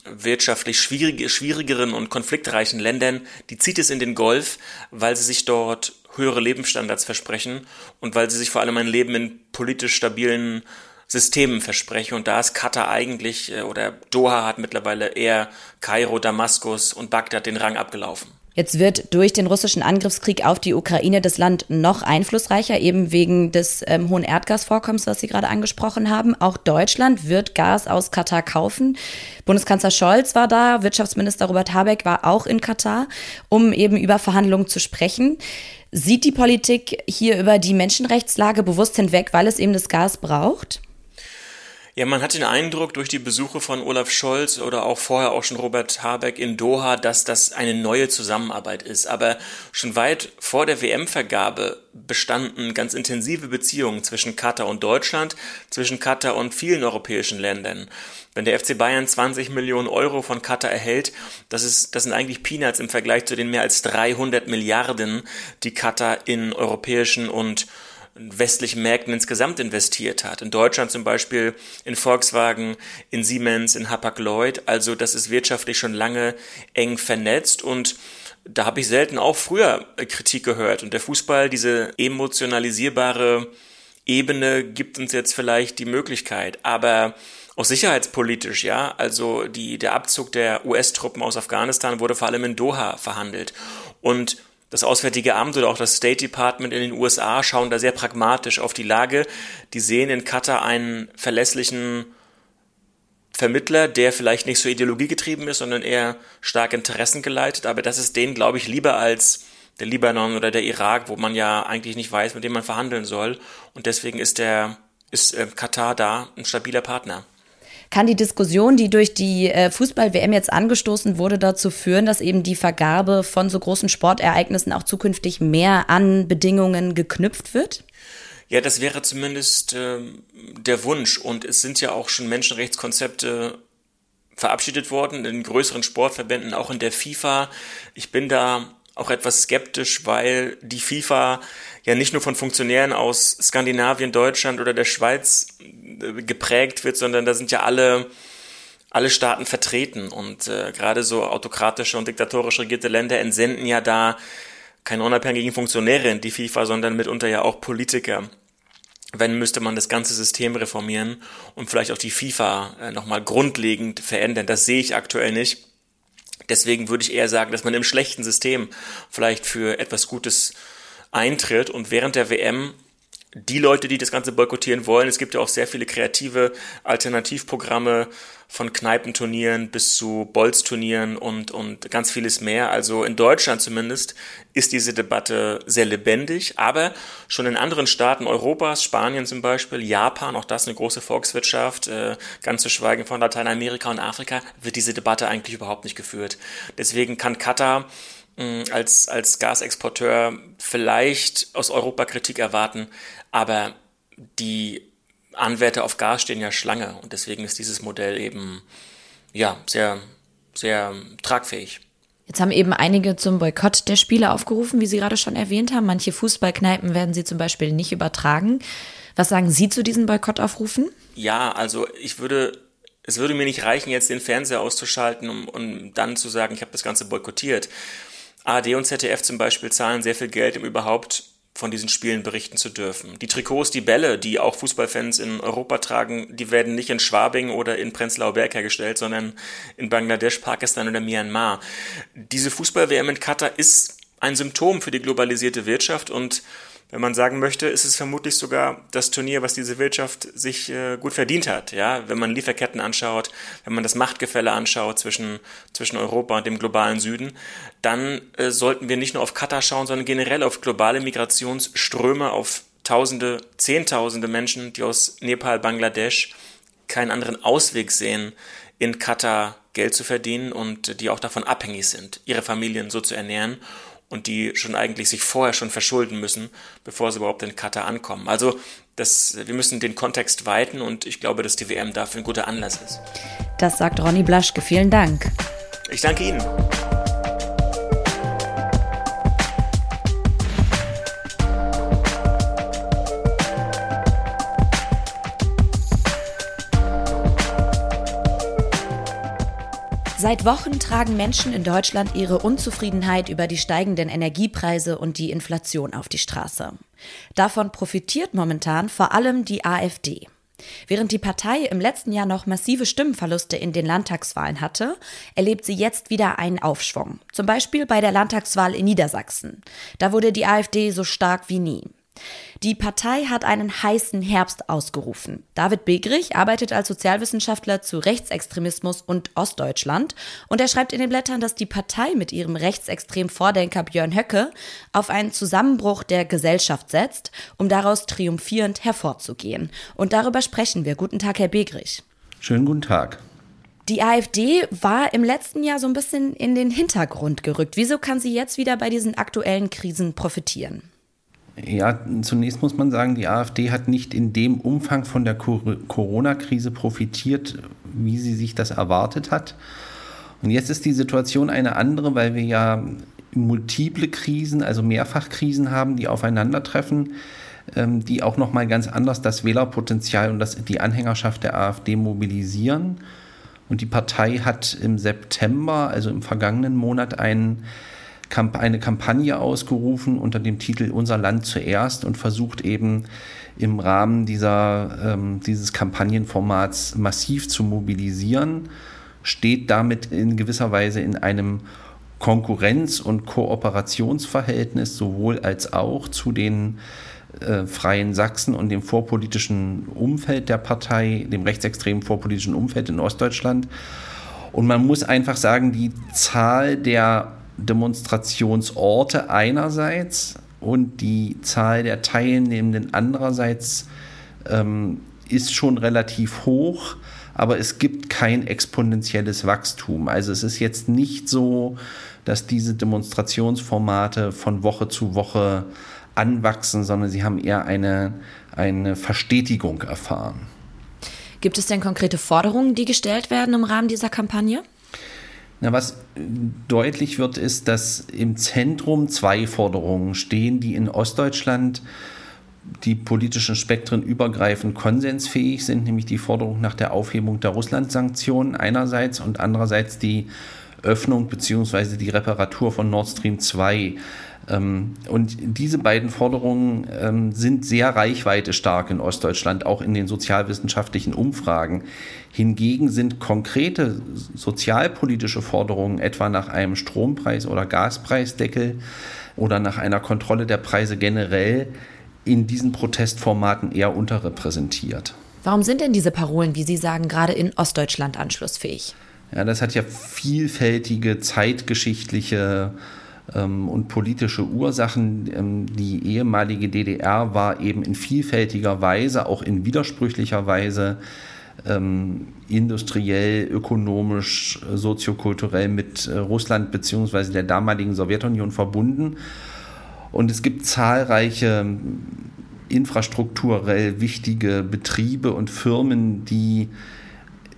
wirtschaftlich schwierige, schwierigeren und konfliktreichen Ländern, die zieht es in den Golf, weil sie sich dort höhere Lebensstandards versprechen und weil sie sich vor allem ein Leben in politisch stabilen Systemen versprechen. Und da ist Katar eigentlich, äh, oder Doha hat mittlerweile eher Kairo, Damaskus und Bagdad den Rang abgelaufen. Jetzt wird durch den russischen Angriffskrieg auf die Ukraine das Land noch einflussreicher, eben wegen des ähm, hohen Erdgasvorkommens, was Sie gerade angesprochen haben. Auch Deutschland wird Gas aus Katar kaufen. Bundeskanzler Scholz war da, Wirtschaftsminister Robert Habeck war auch in Katar, um eben über Verhandlungen zu sprechen. Sieht die Politik hier über die Menschenrechtslage bewusst hinweg, weil es eben das Gas braucht? Ja, man hat den Eindruck durch die Besuche von Olaf Scholz oder auch vorher auch schon Robert Habeck in Doha, dass das eine neue Zusammenarbeit ist. Aber schon weit vor der WM-Vergabe bestanden ganz intensive Beziehungen zwischen Katar und Deutschland, zwischen Katar und vielen europäischen Ländern. Wenn der FC Bayern 20 Millionen Euro von Katar erhält, das, ist, das sind eigentlich Peanuts im Vergleich zu den mehr als 300 Milliarden, die Katar in europäischen und westlichen Märkten insgesamt investiert hat. In Deutschland zum Beispiel in Volkswagen, in Siemens, in Hapag-Lloyd. Also das ist wirtschaftlich schon lange eng vernetzt und da habe ich selten auch früher Kritik gehört. Und der Fußball, diese emotionalisierbare Ebene gibt uns jetzt vielleicht die Möglichkeit. Aber auch sicherheitspolitisch, ja, also die, der Abzug der US-Truppen aus Afghanistan wurde vor allem in Doha verhandelt. Und das Auswärtige Amt oder auch das State Department in den USA schauen da sehr pragmatisch auf die Lage. Die sehen in Katar einen verlässlichen Vermittler, der vielleicht nicht so ideologiegetrieben ist, sondern eher stark interessengeleitet. Aber das ist denen, glaube ich, lieber als der Libanon oder der Irak, wo man ja eigentlich nicht weiß, mit dem man verhandeln soll. Und deswegen ist der ist äh, Katar da ein stabiler Partner. Kann die Diskussion, die durch die äh, Fußball-WM jetzt angestoßen wurde, dazu führen, dass eben die Vergabe von so großen Sportereignissen auch zukünftig mehr an Bedingungen geknüpft wird? Ja, das wäre zumindest äh, der Wunsch. Und es sind ja auch schon Menschenrechtskonzepte verabschiedet worden in größeren Sportverbänden, auch in der FIFA. Ich bin da auch etwas skeptisch, weil die FIFA ja nicht nur von Funktionären aus Skandinavien, Deutschland oder der Schweiz äh, geprägt wird, sondern da sind ja alle alle Staaten vertreten und äh, gerade so autokratische und diktatorisch regierte Länder entsenden ja da keine unabhängigen Funktionäre in die FIFA, sondern mitunter ja auch Politiker. Wenn müsste man das ganze System reformieren und vielleicht auch die FIFA äh, nochmal grundlegend verändern. Das sehe ich aktuell nicht. Deswegen würde ich eher sagen, dass man im schlechten System vielleicht für etwas Gutes eintritt. Und während der WM die Leute, die das Ganze boykottieren wollen, es gibt ja auch sehr viele kreative Alternativprogramme von Kneipenturnieren bis zu Bolzturnieren und, und ganz vieles mehr. Also in Deutschland zumindest ist diese Debatte sehr lebendig, aber schon in anderen Staaten Europas, Spanien zum Beispiel, Japan, auch das eine große Volkswirtschaft, äh, ganz zu schweigen von Lateinamerika und Afrika, wird diese Debatte eigentlich überhaupt nicht geführt. Deswegen kann Katar als, als Gasexporteur vielleicht aus Europa Kritik erwarten, aber die Anwärter auf Gas stehen ja Schlange und deswegen ist dieses Modell eben ja sehr, sehr tragfähig. Jetzt haben eben einige zum Boykott der Spiele aufgerufen, wie Sie gerade schon erwähnt haben. Manche Fußballkneipen werden sie zum Beispiel nicht übertragen. Was sagen Sie zu diesen Boykottaufrufen? Ja, also ich würde es würde mir nicht reichen, jetzt den Fernseher auszuschalten, um, um dann zu sagen, ich habe das Ganze boykottiert. ARD und ZDF zum Beispiel zahlen sehr viel Geld, um überhaupt von diesen Spielen berichten zu dürfen. Die Trikots, die Bälle, die auch Fußballfans in Europa tragen, die werden nicht in Schwabing oder in Prenzlauer Berg hergestellt, sondern in Bangladesch, Pakistan oder Myanmar. Diese Fußball-WM in Katar ist ein Symptom für die globalisierte Wirtschaft und wenn man sagen möchte, ist es vermutlich sogar das Turnier, was diese Wirtschaft sich äh, gut verdient hat. Ja, wenn man Lieferketten anschaut, wenn man das Machtgefälle anschaut zwischen, zwischen Europa und dem globalen Süden, dann äh, sollten wir nicht nur auf Katar schauen, sondern generell auf globale Migrationsströme, auf Tausende, Zehntausende Menschen, die aus Nepal, Bangladesch keinen anderen Ausweg sehen, in Katar Geld zu verdienen und die auch davon abhängig sind, ihre Familien so zu ernähren und die schon eigentlich sich vorher schon verschulden müssen, bevor sie überhaupt in Katar ankommen. Also das, wir müssen den Kontext weiten und ich glaube, dass die WM dafür ein guter Anlass ist. Das sagt Ronny Blaschke. Vielen Dank. Ich danke Ihnen. Seit Wochen tragen Menschen in Deutschland ihre Unzufriedenheit über die steigenden Energiepreise und die Inflation auf die Straße. Davon profitiert momentan vor allem die AfD. Während die Partei im letzten Jahr noch massive Stimmenverluste in den Landtagswahlen hatte, erlebt sie jetzt wieder einen Aufschwung. Zum Beispiel bei der Landtagswahl in Niedersachsen. Da wurde die AfD so stark wie nie. Die Partei hat einen heißen Herbst ausgerufen. David Begrich arbeitet als Sozialwissenschaftler zu Rechtsextremismus und Ostdeutschland und er schreibt in den Blättern, dass die Partei mit ihrem rechtsextrem Vordenker Björn Höcke auf einen Zusammenbruch der Gesellschaft setzt, um daraus triumphierend hervorzugehen. Und darüber sprechen wir. Guten Tag, Herr Begrich. Schönen guten Tag. Die AfD war im letzten Jahr so ein bisschen in den Hintergrund gerückt. Wieso kann sie jetzt wieder bei diesen aktuellen Krisen profitieren? Ja, zunächst muss man sagen, die AfD hat nicht in dem Umfang von der Corona-Krise profitiert, wie sie sich das erwartet hat. Und jetzt ist die Situation eine andere, weil wir ja multiple Krisen, also Mehrfachkrisen haben, die aufeinandertreffen, ähm, die auch noch mal ganz anders das Wählerpotenzial und das, die Anhängerschaft der AfD mobilisieren. Und die Partei hat im September, also im vergangenen Monat, einen eine Kampagne ausgerufen unter dem Titel Unser Land zuerst und versucht eben im Rahmen dieser, ähm, dieses Kampagnenformats massiv zu mobilisieren, steht damit in gewisser Weise in einem Konkurrenz- und Kooperationsverhältnis sowohl als auch zu den äh, Freien Sachsen und dem vorpolitischen Umfeld der Partei, dem rechtsextremen vorpolitischen Umfeld in Ostdeutschland. Und man muss einfach sagen, die Zahl der Demonstrationsorte einerseits und die Zahl der Teilnehmenden andererseits ähm, ist schon relativ hoch, aber es gibt kein exponentielles Wachstum. Also es ist jetzt nicht so, dass diese Demonstrationsformate von Woche zu Woche anwachsen, sondern sie haben eher eine, eine Verstetigung erfahren. Gibt es denn konkrete Forderungen, die gestellt werden im Rahmen dieser Kampagne? Na, was deutlich wird, ist, dass im Zentrum zwei Forderungen stehen, die in Ostdeutschland die politischen Spektren übergreifend konsensfähig sind, nämlich die Forderung nach der Aufhebung der Russland-Sanktionen einerseits und andererseits die Öffnung bzw. die Reparatur von Nord Stream 2 ähm, und diese beiden Forderungen ähm, sind sehr reichweitestark in Ostdeutschland, auch in den sozialwissenschaftlichen Umfragen. Hingegen sind konkrete sozialpolitische Forderungen, etwa nach einem Strompreis- oder Gaspreisdeckel oder nach einer Kontrolle der Preise generell, in diesen Protestformaten eher unterrepräsentiert. Warum sind denn diese Parolen, wie Sie sagen, gerade in Ostdeutschland anschlussfähig? Ja, das hat ja vielfältige zeitgeschichtliche ähm, und politische Ursachen. Ähm, die ehemalige DDR war eben in vielfältiger Weise, auch in widersprüchlicher Weise, ähm, industriell, ökonomisch, soziokulturell mit äh, Russland bzw. der damaligen Sowjetunion verbunden. Und es gibt zahlreiche infrastrukturell wichtige Betriebe und Firmen, die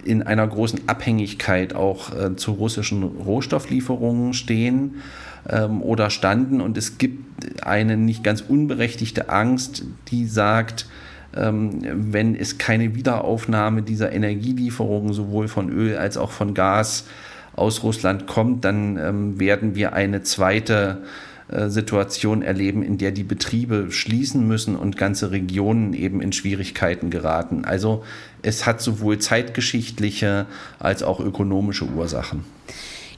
in einer großen Abhängigkeit auch äh, zu russischen Rohstofflieferungen stehen ähm, oder standen. Und es gibt eine nicht ganz unberechtigte Angst, die sagt, ähm, wenn es keine Wiederaufnahme dieser Energielieferungen sowohl von Öl als auch von Gas aus Russland kommt, dann ähm, werden wir eine zweite äh, Situation erleben, in der die Betriebe schließen müssen und ganze Regionen eben in Schwierigkeiten geraten. Also es hat sowohl zeitgeschichtliche als auch ökonomische Ursachen.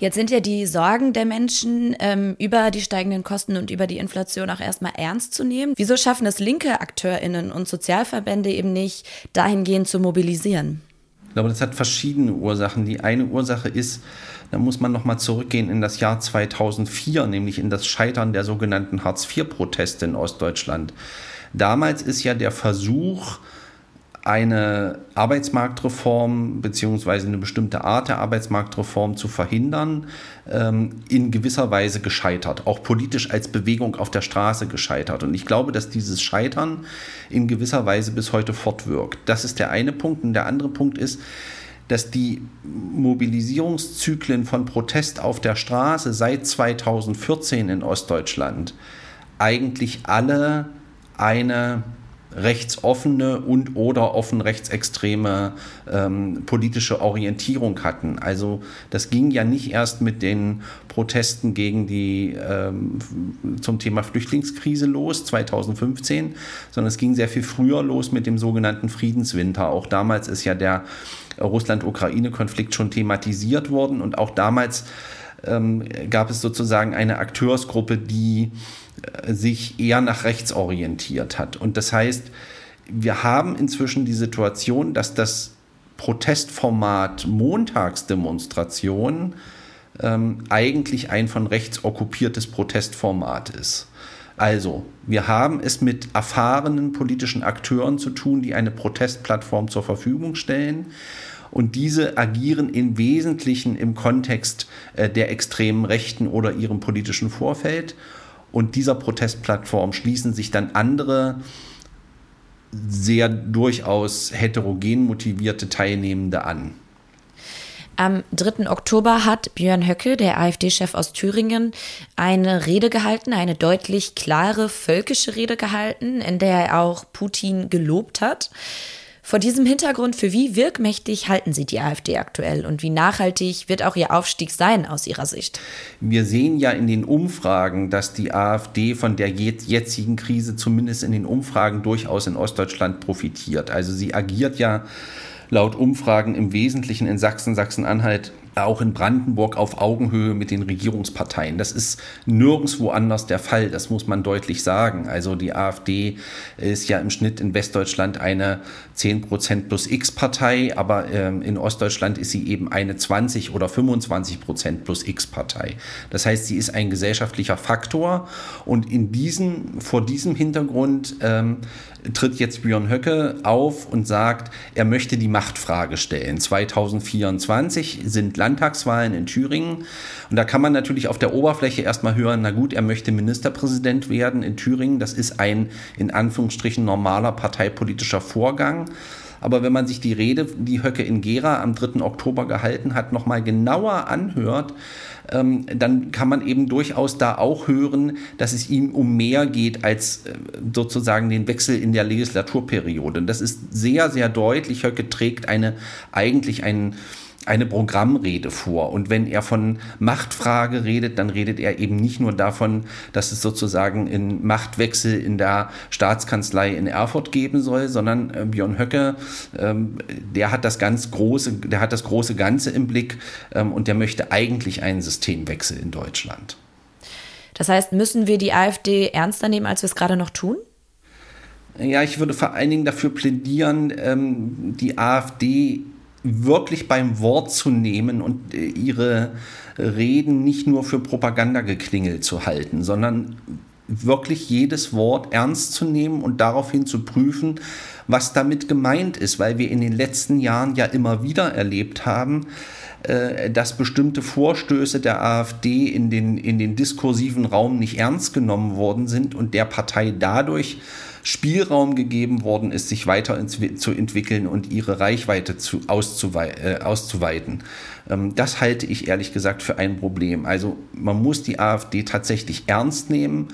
Jetzt sind ja die Sorgen der Menschen ähm, über die steigenden Kosten und über die Inflation auch erstmal ernst zu nehmen. Wieso schaffen es linke AkteurInnen und Sozialverbände eben nicht, dahingehend zu mobilisieren? Ich glaube, das hat verschiedene Ursachen. Die eine Ursache ist, da muss man nochmal zurückgehen in das Jahr 2004, nämlich in das Scheitern der sogenannten Hartz-IV-Proteste in Ostdeutschland. Damals ist ja der Versuch eine Arbeitsmarktreform beziehungsweise eine bestimmte Art der Arbeitsmarktreform zu verhindern, ähm, in gewisser Weise gescheitert, auch politisch als Bewegung auf der Straße gescheitert. Und ich glaube, dass dieses Scheitern in gewisser Weise bis heute fortwirkt. Das ist der eine Punkt. Und der andere Punkt ist, dass die Mobilisierungszyklen von Protest auf der Straße seit 2014 in Ostdeutschland eigentlich alle eine rechtsoffene und oder offen rechtsextreme ähm, politische Orientierung hatten. Also das ging ja nicht erst mit den Protesten gegen die ähm, zum Thema Flüchtlingskrise los 2015, sondern es ging sehr viel früher los mit dem sogenannten Friedenswinter. Auch damals ist ja der Russland-Ukraine-Konflikt schon thematisiert worden und auch damals ähm, gab es sozusagen eine Akteursgruppe, die sich eher nach rechts orientiert hat. Und das heißt, wir haben inzwischen die Situation, dass das Protestformat Montagsdemonstration ähm, eigentlich ein von rechts okkupiertes Protestformat ist. Also, wir haben es mit erfahrenen politischen Akteuren zu tun, die eine Protestplattform zur Verfügung stellen. Und diese agieren im Wesentlichen im Kontext äh, der extremen Rechten oder ihrem politischen Vorfeld. Und dieser Protestplattform schließen sich dann andere sehr durchaus heterogen motivierte Teilnehmende an. Am 3. Oktober hat Björn Höcke, der AfD-Chef aus Thüringen, eine Rede gehalten, eine deutlich klare völkische Rede gehalten, in der er auch Putin gelobt hat. Vor diesem Hintergrund, für wie wirkmächtig halten Sie die AfD aktuell und wie nachhaltig wird auch Ihr Aufstieg sein aus Ihrer Sicht? Wir sehen ja in den Umfragen, dass die AfD von der jetzigen Krise zumindest in den Umfragen durchaus in Ostdeutschland profitiert. Also sie agiert ja laut Umfragen im Wesentlichen in Sachsen, Sachsen-Anhalt auch in Brandenburg auf Augenhöhe mit den Regierungsparteien. Das ist nirgendwo anders der Fall, das muss man deutlich sagen. Also die AfD ist ja im Schnitt in Westdeutschland eine 10% plus X-Partei, aber ähm, in Ostdeutschland ist sie eben eine 20 oder 25% plus X-Partei. Das heißt, sie ist ein gesellschaftlicher Faktor und in diesen, vor diesem Hintergrund ähm, tritt jetzt Björn Höcke auf und sagt, er möchte die Machtfrage stellen. 2024 sind Landtagswahlen in Thüringen. Und da kann man natürlich auf der Oberfläche erstmal hören, na gut, er möchte Ministerpräsident werden in Thüringen. Das ist ein in Anführungsstrichen normaler parteipolitischer Vorgang. Aber wenn man sich die Rede, die Höcke in Gera am 3. Oktober gehalten hat, nochmal genauer anhört, ähm, dann kann man eben durchaus da auch hören, dass es ihm um mehr geht als äh, sozusagen den Wechsel in der Legislaturperiode. Das ist sehr, sehr deutlich. Höcke trägt eine, eigentlich einen, eine Programmrede vor. Und wenn er von Machtfrage redet, dann redet er eben nicht nur davon, dass es sozusagen einen Machtwechsel in der Staatskanzlei in Erfurt geben soll, sondern äh, Björn Höcke, ähm, der hat das ganz große, der hat das große Ganze im Blick ähm, und der möchte eigentlich einen Systemwechsel in Deutschland. Das heißt, müssen wir die AfD ernster nehmen, als wir es gerade noch tun? Ja, ich würde vor allen Dingen dafür plädieren, ähm, die AfD wirklich beim Wort zu nehmen und äh, ihre Reden nicht nur für Propagandageklingel zu halten, sondern wirklich jedes Wort ernst zu nehmen und daraufhin zu prüfen, was damit gemeint ist, weil wir in den letzten Jahren ja immer wieder erlebt haben, äh, dass bestimmte Vorstöße der AfD in den, in den diskursiven Raum nicht ernst genommen worden sind und der Partei dadurch Spielraum gegeben worden ist, sich weiter zu entwickeln und ihre Reichweite zu, auszuwei äh, auszuweiten. Ähm, das halte ich ehrlich gesagt für ein Problem. Also man muss die AfD tatsächlich ernst nehmen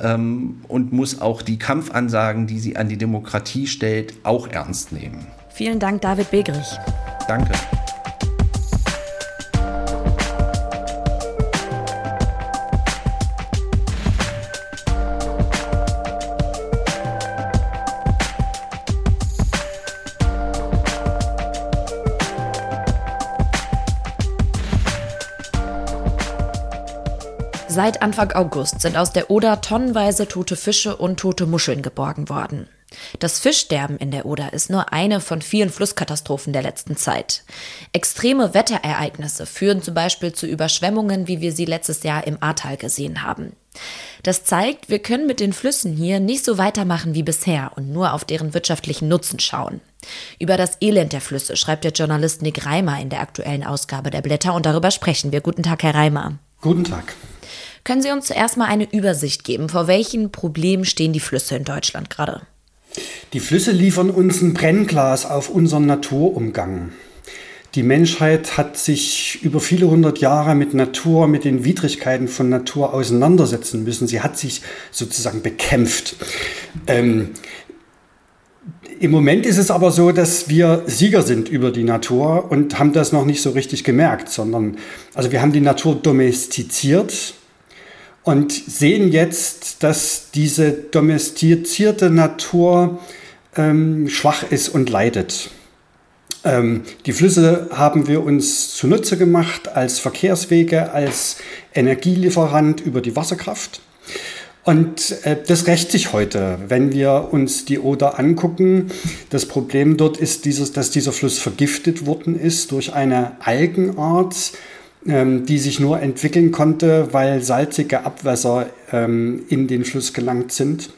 ähm, und muss auch die Kampfansagen, die sie an die Demokratie stellt, auch ernst nehmen. Vielen Dank, David Begrich. Danke. Seit Anfang August sind aus der Oder tonnenweise tote Fische und tote Muscheln geborgen worden. Das Fischsterben in der Oder ist nur eine von vielen Flusskatastrophen der letzten Zeit. Extreme Wetterereignisse führen zum Beispiel zu Überschwemmungen, wie wir sie letztes Jahr im Ahrtal gesehen haben. Das zeigt, wir können mit den Flüssen hier nicht so weitermachen wie bisher und nur auf deren wirtschaftlichen Nutzen schauen. Über das Elend der Flüsse schreibt der Journalist Nick Reimer in der aktuellen Ausgabe der Blätter und darüber sprechen wir. Guten Tag, Herr Reimer. Guten Tag. Können Sie uns zuerst mal eine Übersicht geben? Vor welchen Problemen stehen die Flüsse in Deutschland gerade? Die Flüsse liefern uns ein Brennglas auf unseren Naturumgang. Die Menschheit hat sich über viele hundert Jahre mit Natur, mit den Widrigkeiten von Natur auseinandersetzen müssen. Sie hat sich sozusagen bekämpft. Ähm, Im Moment ist es aber so, dass wir Sieger sind über die Natur und haben das noch nicht so richtig gemerkt, sondern also wir haben die Natur domestiziert und sehen jetzt, dass diese domestizierte Natur ähm, schwach ist und leidet. Ähm, die Flüsse haben wir uns zunutze gemacht als Verkehrswege, als Energielieferant über die Wasserkraft. Und äh, das rächt sich heute, wenn wir uns die Oder angucken. Das Problem dort ist, dieses, dass dieser Fluss vergiftet worden ist durch eine Algenart, ähm, die sich nur entwickeln konnte, weil salzige Abwässer ähm, in den Fluss gelangt sind.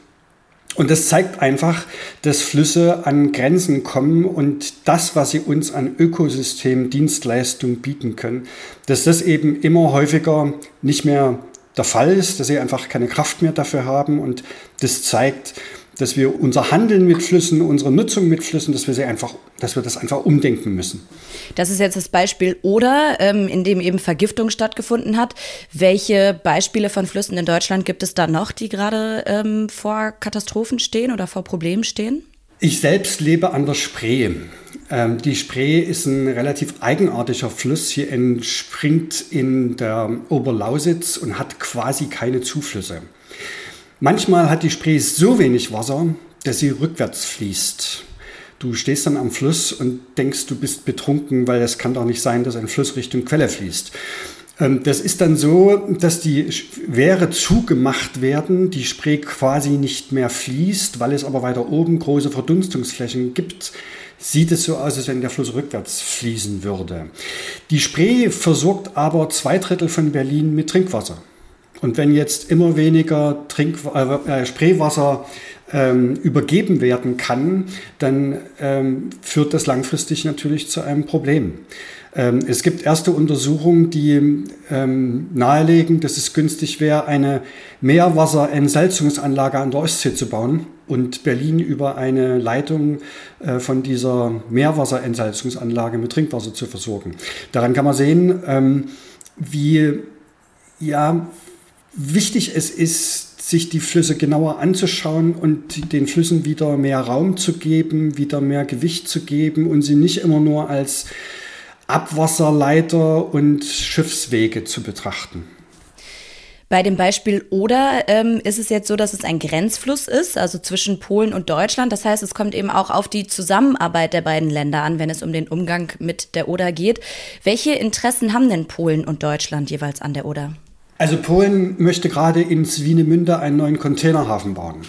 Und das zeigt einfach, dass Flüsse an Grenzen kommen und das, was sie uns an Ökosystemdienstleistung bieten können, dass das eben immer häufiger nicht mehr der Fall ist, dass sie einfach keine Kraft mehr dafür haben. Und das zeigt, dass wir unser Handeln mit Flüssen, unsere Nutzung mit Flüssen, dass wir sie einfach, dass wir das einfach umdenken müssen. Das ist jetzt das Beispiel Oder, ähm, in dem eben Vergiftung stattgefunden hat. Welche Beispiele von Flüssen in Deutschland gibt es da noch, die gerade ähm, vor Katastrophen stehen oder vor Problemen stehen? Ich selbst lebe an der Spree. Ähm, die Spree ist ein relativ eigenartiger Fluss. Hier entspringt in der Oberlausitz und hat quasi keine Zuflüsse. Manchmal hat die Spree so wenig Wasser, dass sie rückwärts fließt. Du stehst dann am Fluss und denkst, du bist betrunken, weil es kann doch nicht sein, dass ein Fluss Richtung Quelle fließt. Ähm, das ist dann so, dass die Wehre zugemacht werden, die Spree quasi nicht mehr fließt, weil es aber weiter oben große Verdunstungsflächen gibt. Sieht es so aus, als wenn der Fluss rückwärts fließen würde. Die Spree versorgt aber zwei Drittel von Berlin mit Trinkwasser. Und wenn jetzt immer weniger Trink äh, Spreewasser ähm, übergeben werden kann, dann ähm, führt das langfristig natürlich zu einem Problem. Ähm, es gibt erste Untersuchungen, die ähm, nahelegen, dass es günstig wäre, eine Meerwasserentsalzungsanlage an der Ostsee zu bauen und Berlin über eine Leitung äh, von dieser Meerwasserentsalzungsanlage mit Trinkwasser zu versorgen. Daran kann man sehen, ähm, wie ja, wichtig es ist, sich die Flüsse genauer anzuschauen und den Flüssen wieder mehr Raum zu geben, wieder mehr Gewicht zu geben und sie nicht immer nur als Abwasserleiter und Schiffswege zu betrachten. Bei dem Beispiel Oder ähm, ist es jetzt so, dass es ein Grenzfluss ist, also zwischen Polen und Deutschland. Das heißt, es kommt eben auch auf die Zusammenarbeit der beiden Länder an, wenn es um den Umgang mit der Oder geht. Welche Interessen haben denn Polen und Deutschland jeweils an der Oder? Also Polen möchte gerade in Swinemünde einen neuen Containerhafen bauen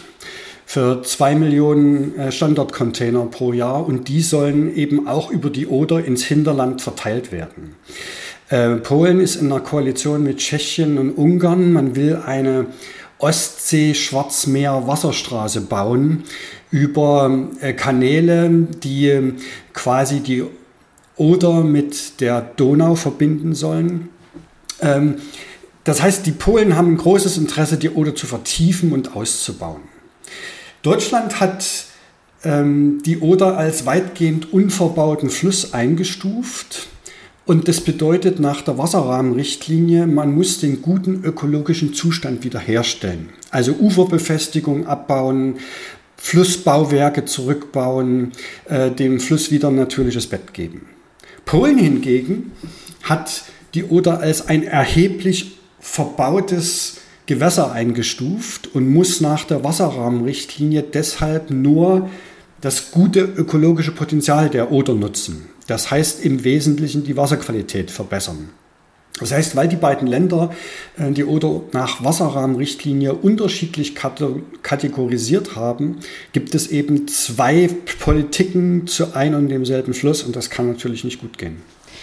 für zwei Millionen äh, Standardcontainer pro Jahr und die sollen eben auch über die Oder ins Hinterland verteilt werden. Äh, Polen ist in einer Koalition mit Tschechien und Ungarn. Man will eine Ostsee-Schwarzmeer-Wasserstraße bauen über äh, Kanäle, die quasi die Oder mit der Donau verbinden sollen. Ähm, das heißt, die Polen haben ein großes Interesse, die Oder zu vertiefen und auszubauen. Deutschland hat ähm, die Oder als weitgehend unverbauten Fluss eingestuft. Und das bedeutet nach der Wasserrahmenrichtlinie, man muss den guten ökologischen Zustand wiederherstellen. Also Uferbefestigung abbauen, Flussbauwerke zurückbauen, äh, dem Fluss wieder ein natürliches Bett geben. Polen hingegen hat die Oder als ein erheblich verbautes Gewässer eingestuft und muss nach der Wasserrahmenrichtlinie deshalb nur das gute ökologische Potenzial der Oder nutzen. Das heißt im Wesentlichen die Wasserqualität verbessern. Das heißt, weil die beiden Länder äh, die Oder nach Wasserrahmenrichtlinie unterschiedlich kategorisiert haben, gibt es eben zwei Politiken zu einem und demselben Fluss und das kann natürlich nicht gut gehen.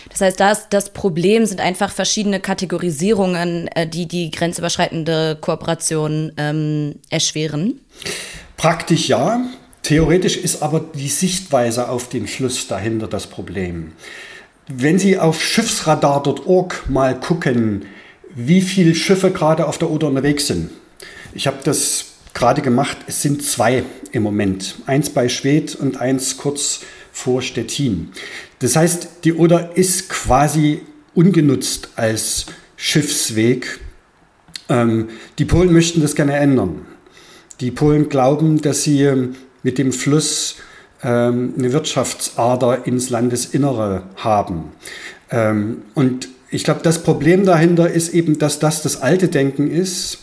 Das heißt, das, das Problem sind einfach verschiedene Kategorisierungen, äh, die die grenzüberschreitende Kooperation ähm, erschweren. Praktisch ja. Theoretisch ist aber die Sichtweise auf den Fluss dahinter das Problem. Wenn Sie auf schiffsradar.org mal gucken, wie viele Schiffe gerade auf der Oder unterwegs sind. Ich habe das gerade gemacht. Es sind zwei im Moment. Eins bei Schwedt und eins kurz vor Stettin. Das heißt, die Oder ist quasi ungenutzt als Schiffsweg. Ähm, die Polen möchten das gerne ändern. Die Polen glauben, dass sie mit dem Fluss ähm, eine Wirtschaftsader ins Landesinnere haben. Ähm, und ich glaube, das Problem dahinter ist eben, dass das das alte Denken ist,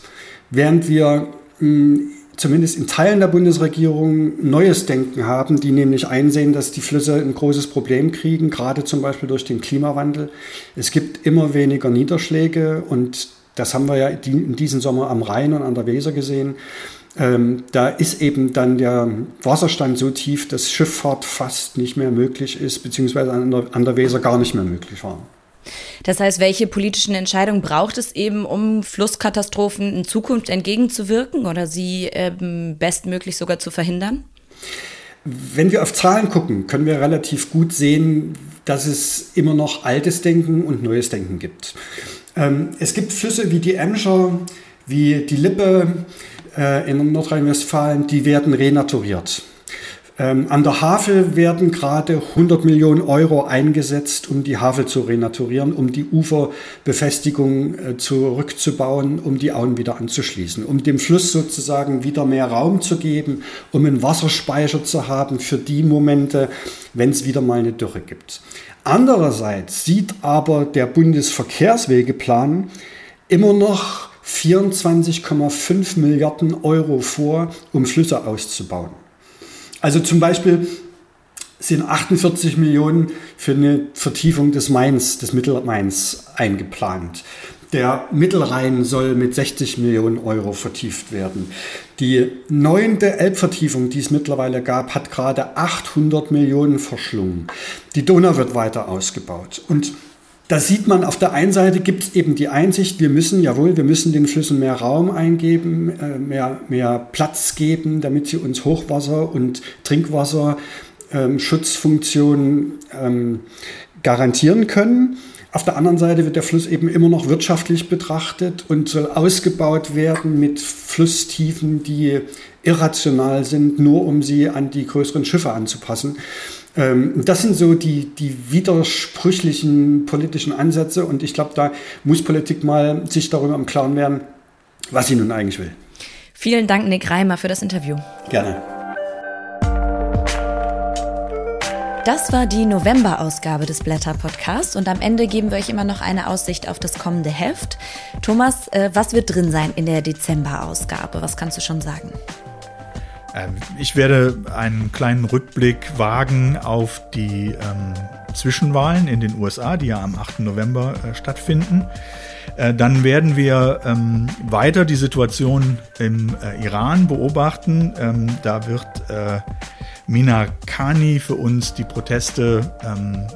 während wir mh, zumindest in Teilen der Bundesregierung neues Denken haben, die nämlich einsehen, dass die Flüsse ein großes Problem kriegen, gerade zum Beispiel durch den Klimawandel. Es gibt immer weniger Niederschläge und das haben wir ja in diesem Sommer am Rhein und an der Weser gesehen. Ähm, da ist eben dann der Wasserstand so tief, dass Schifffahrt fast nicht mehr möglich ist, beziehungsweise an der, an der Weser gar nicht mehr möglich war. Das heißt, welche politischen Entscheidungen braucht es eben, um Flusskatastrophen in Zukunft entgegenzuwirken oder sie ähm, bestmöglich sogar zu verhindern? Wenn wir auf Zahlen gucken, können wir relativ gut sehen, dass es immer noch altes Denken und neues Denken gibt. Ähm, es gibt Flüsse wie die Emscher, wie die Lippe äh, in Nordrhein-Westfalen, die werden renaturiert. Ähm, an der Havel werden gerade 100 Millionen Euro eingesetzt, um die Havel zu renaturieren, um die Uferbefestigung äh, zurückzubauen, um die Auen wieder anzuschließen, um dem Fluss sozusagen wieder mehr Raum zu geben, um einen Wasserspeicher zu haben für die Momente, wenn es wieder mal eine Dürre gibt. Andererseits sieht aber der Bundesverkehrswegeplan immer noch 24,5 Milliarden Euro vor, um Flüsse auszubauen. Also zum Beispiel sind 48 Millionen für eine Vertiefung des Mains, des Mittelmains eingeplant. Der Mittelrhein soll mit 60 Millionen Euro vertieft werden. Die neunte Elbvertiefung, die es mittlerweile gab, hat gerade 800 Millionen verschlungen. Die Donau wird weiter ausgebaut. Und da sieht man, auf der einen Seite gibt es eben die Einsicht, wir müssen, jawohl, wir müssen den Flüssen mehr Raum eingeben, äh, mehr, mehr Platz geben, damit sie uns Hochwasser und Trinkwasser ähm, ähm, garantieren können. Auf der anderen Seite wird der Fluss eben immer noch wirtschaftlich betrachtet und soll ausgebaut werden mit Flusstiefen, die irrational sind, nur um sie an die größeren Schiffe anzupassen. Ähm, das sind so die, die widersprüchlichen politischen Ansätze und ich glaube, da muss Politik mal sich darüber im Klaren werden, was sie nun eigentlich will. Vielen Dank, Nick Reimer, für das Interview. Gerne. Das war die November-Ausgabe des Blätter-Podcasts und am Ende geben wir euch immer noch eine Aussicht auf das kommende Heft. Thomas, äh, was wird drin sein in der Dezember-Ausgabe? Was kannst du schon sagen? Ähm, ich werde einen kleinen Rückblick wagen auf die ähm, Zwischenwahlen in den USA, die ja am 8. November äh, stattfinden. Äh, dann werden wir ähm, weiter die Situation im äh, Iran beobachten. Ähm, da wird äh, Mina Kani für uns die Proteste ähm,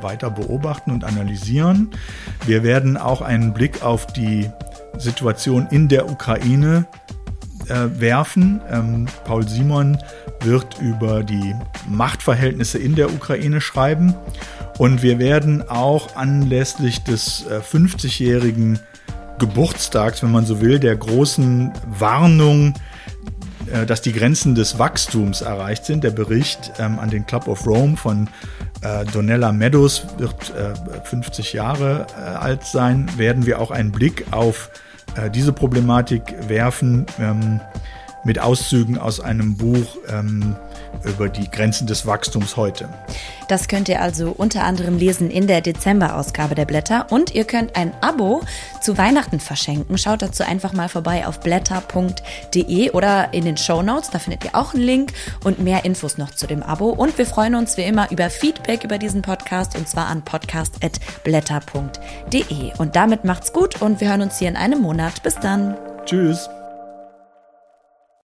weiter beobachten und analysieren. Wir werden auch einen Blick auf die Situation in der Ukraine äh, werfen. Ähm, Paul Simon wird über die Machtverhältnisse in der Ukraine schreiben. Und wir werden auch anlässlich des äh, 50-jährigen Geburtstags, wenn man so will, der großen Warnung, äh, dass die Grenzen des Wachstums erreicht sind. Der Bericht ähm, an den Club of Rome von äh, Donella Meadows wird äh, 50 Jahre äh, alt sein. Werden wir auch einen Blick auf äh, diese Problematik werfen ähm, mit Auszügen aus einem Buch ähm, über die Grenzen des Wachstums heute. Das könnt ihr also unter anderem lesen in der Dezember-Ausgabe der Blätter und ihr könnt ein Abo zu Weihnachten verschenken. Schaut dazu einfach mal vorbei auf blätter.de oder in den Show Notes. Da findet ihr auch einen Link und mehr Infos noch zu dem Abo. Und wir freuen uns wie immer über Feedback über diesen Podcast und zwar an podcast.blätter.de. Und damit macht's gut und wir hören uns hier in einem Monat. Bis dann. Tschüss.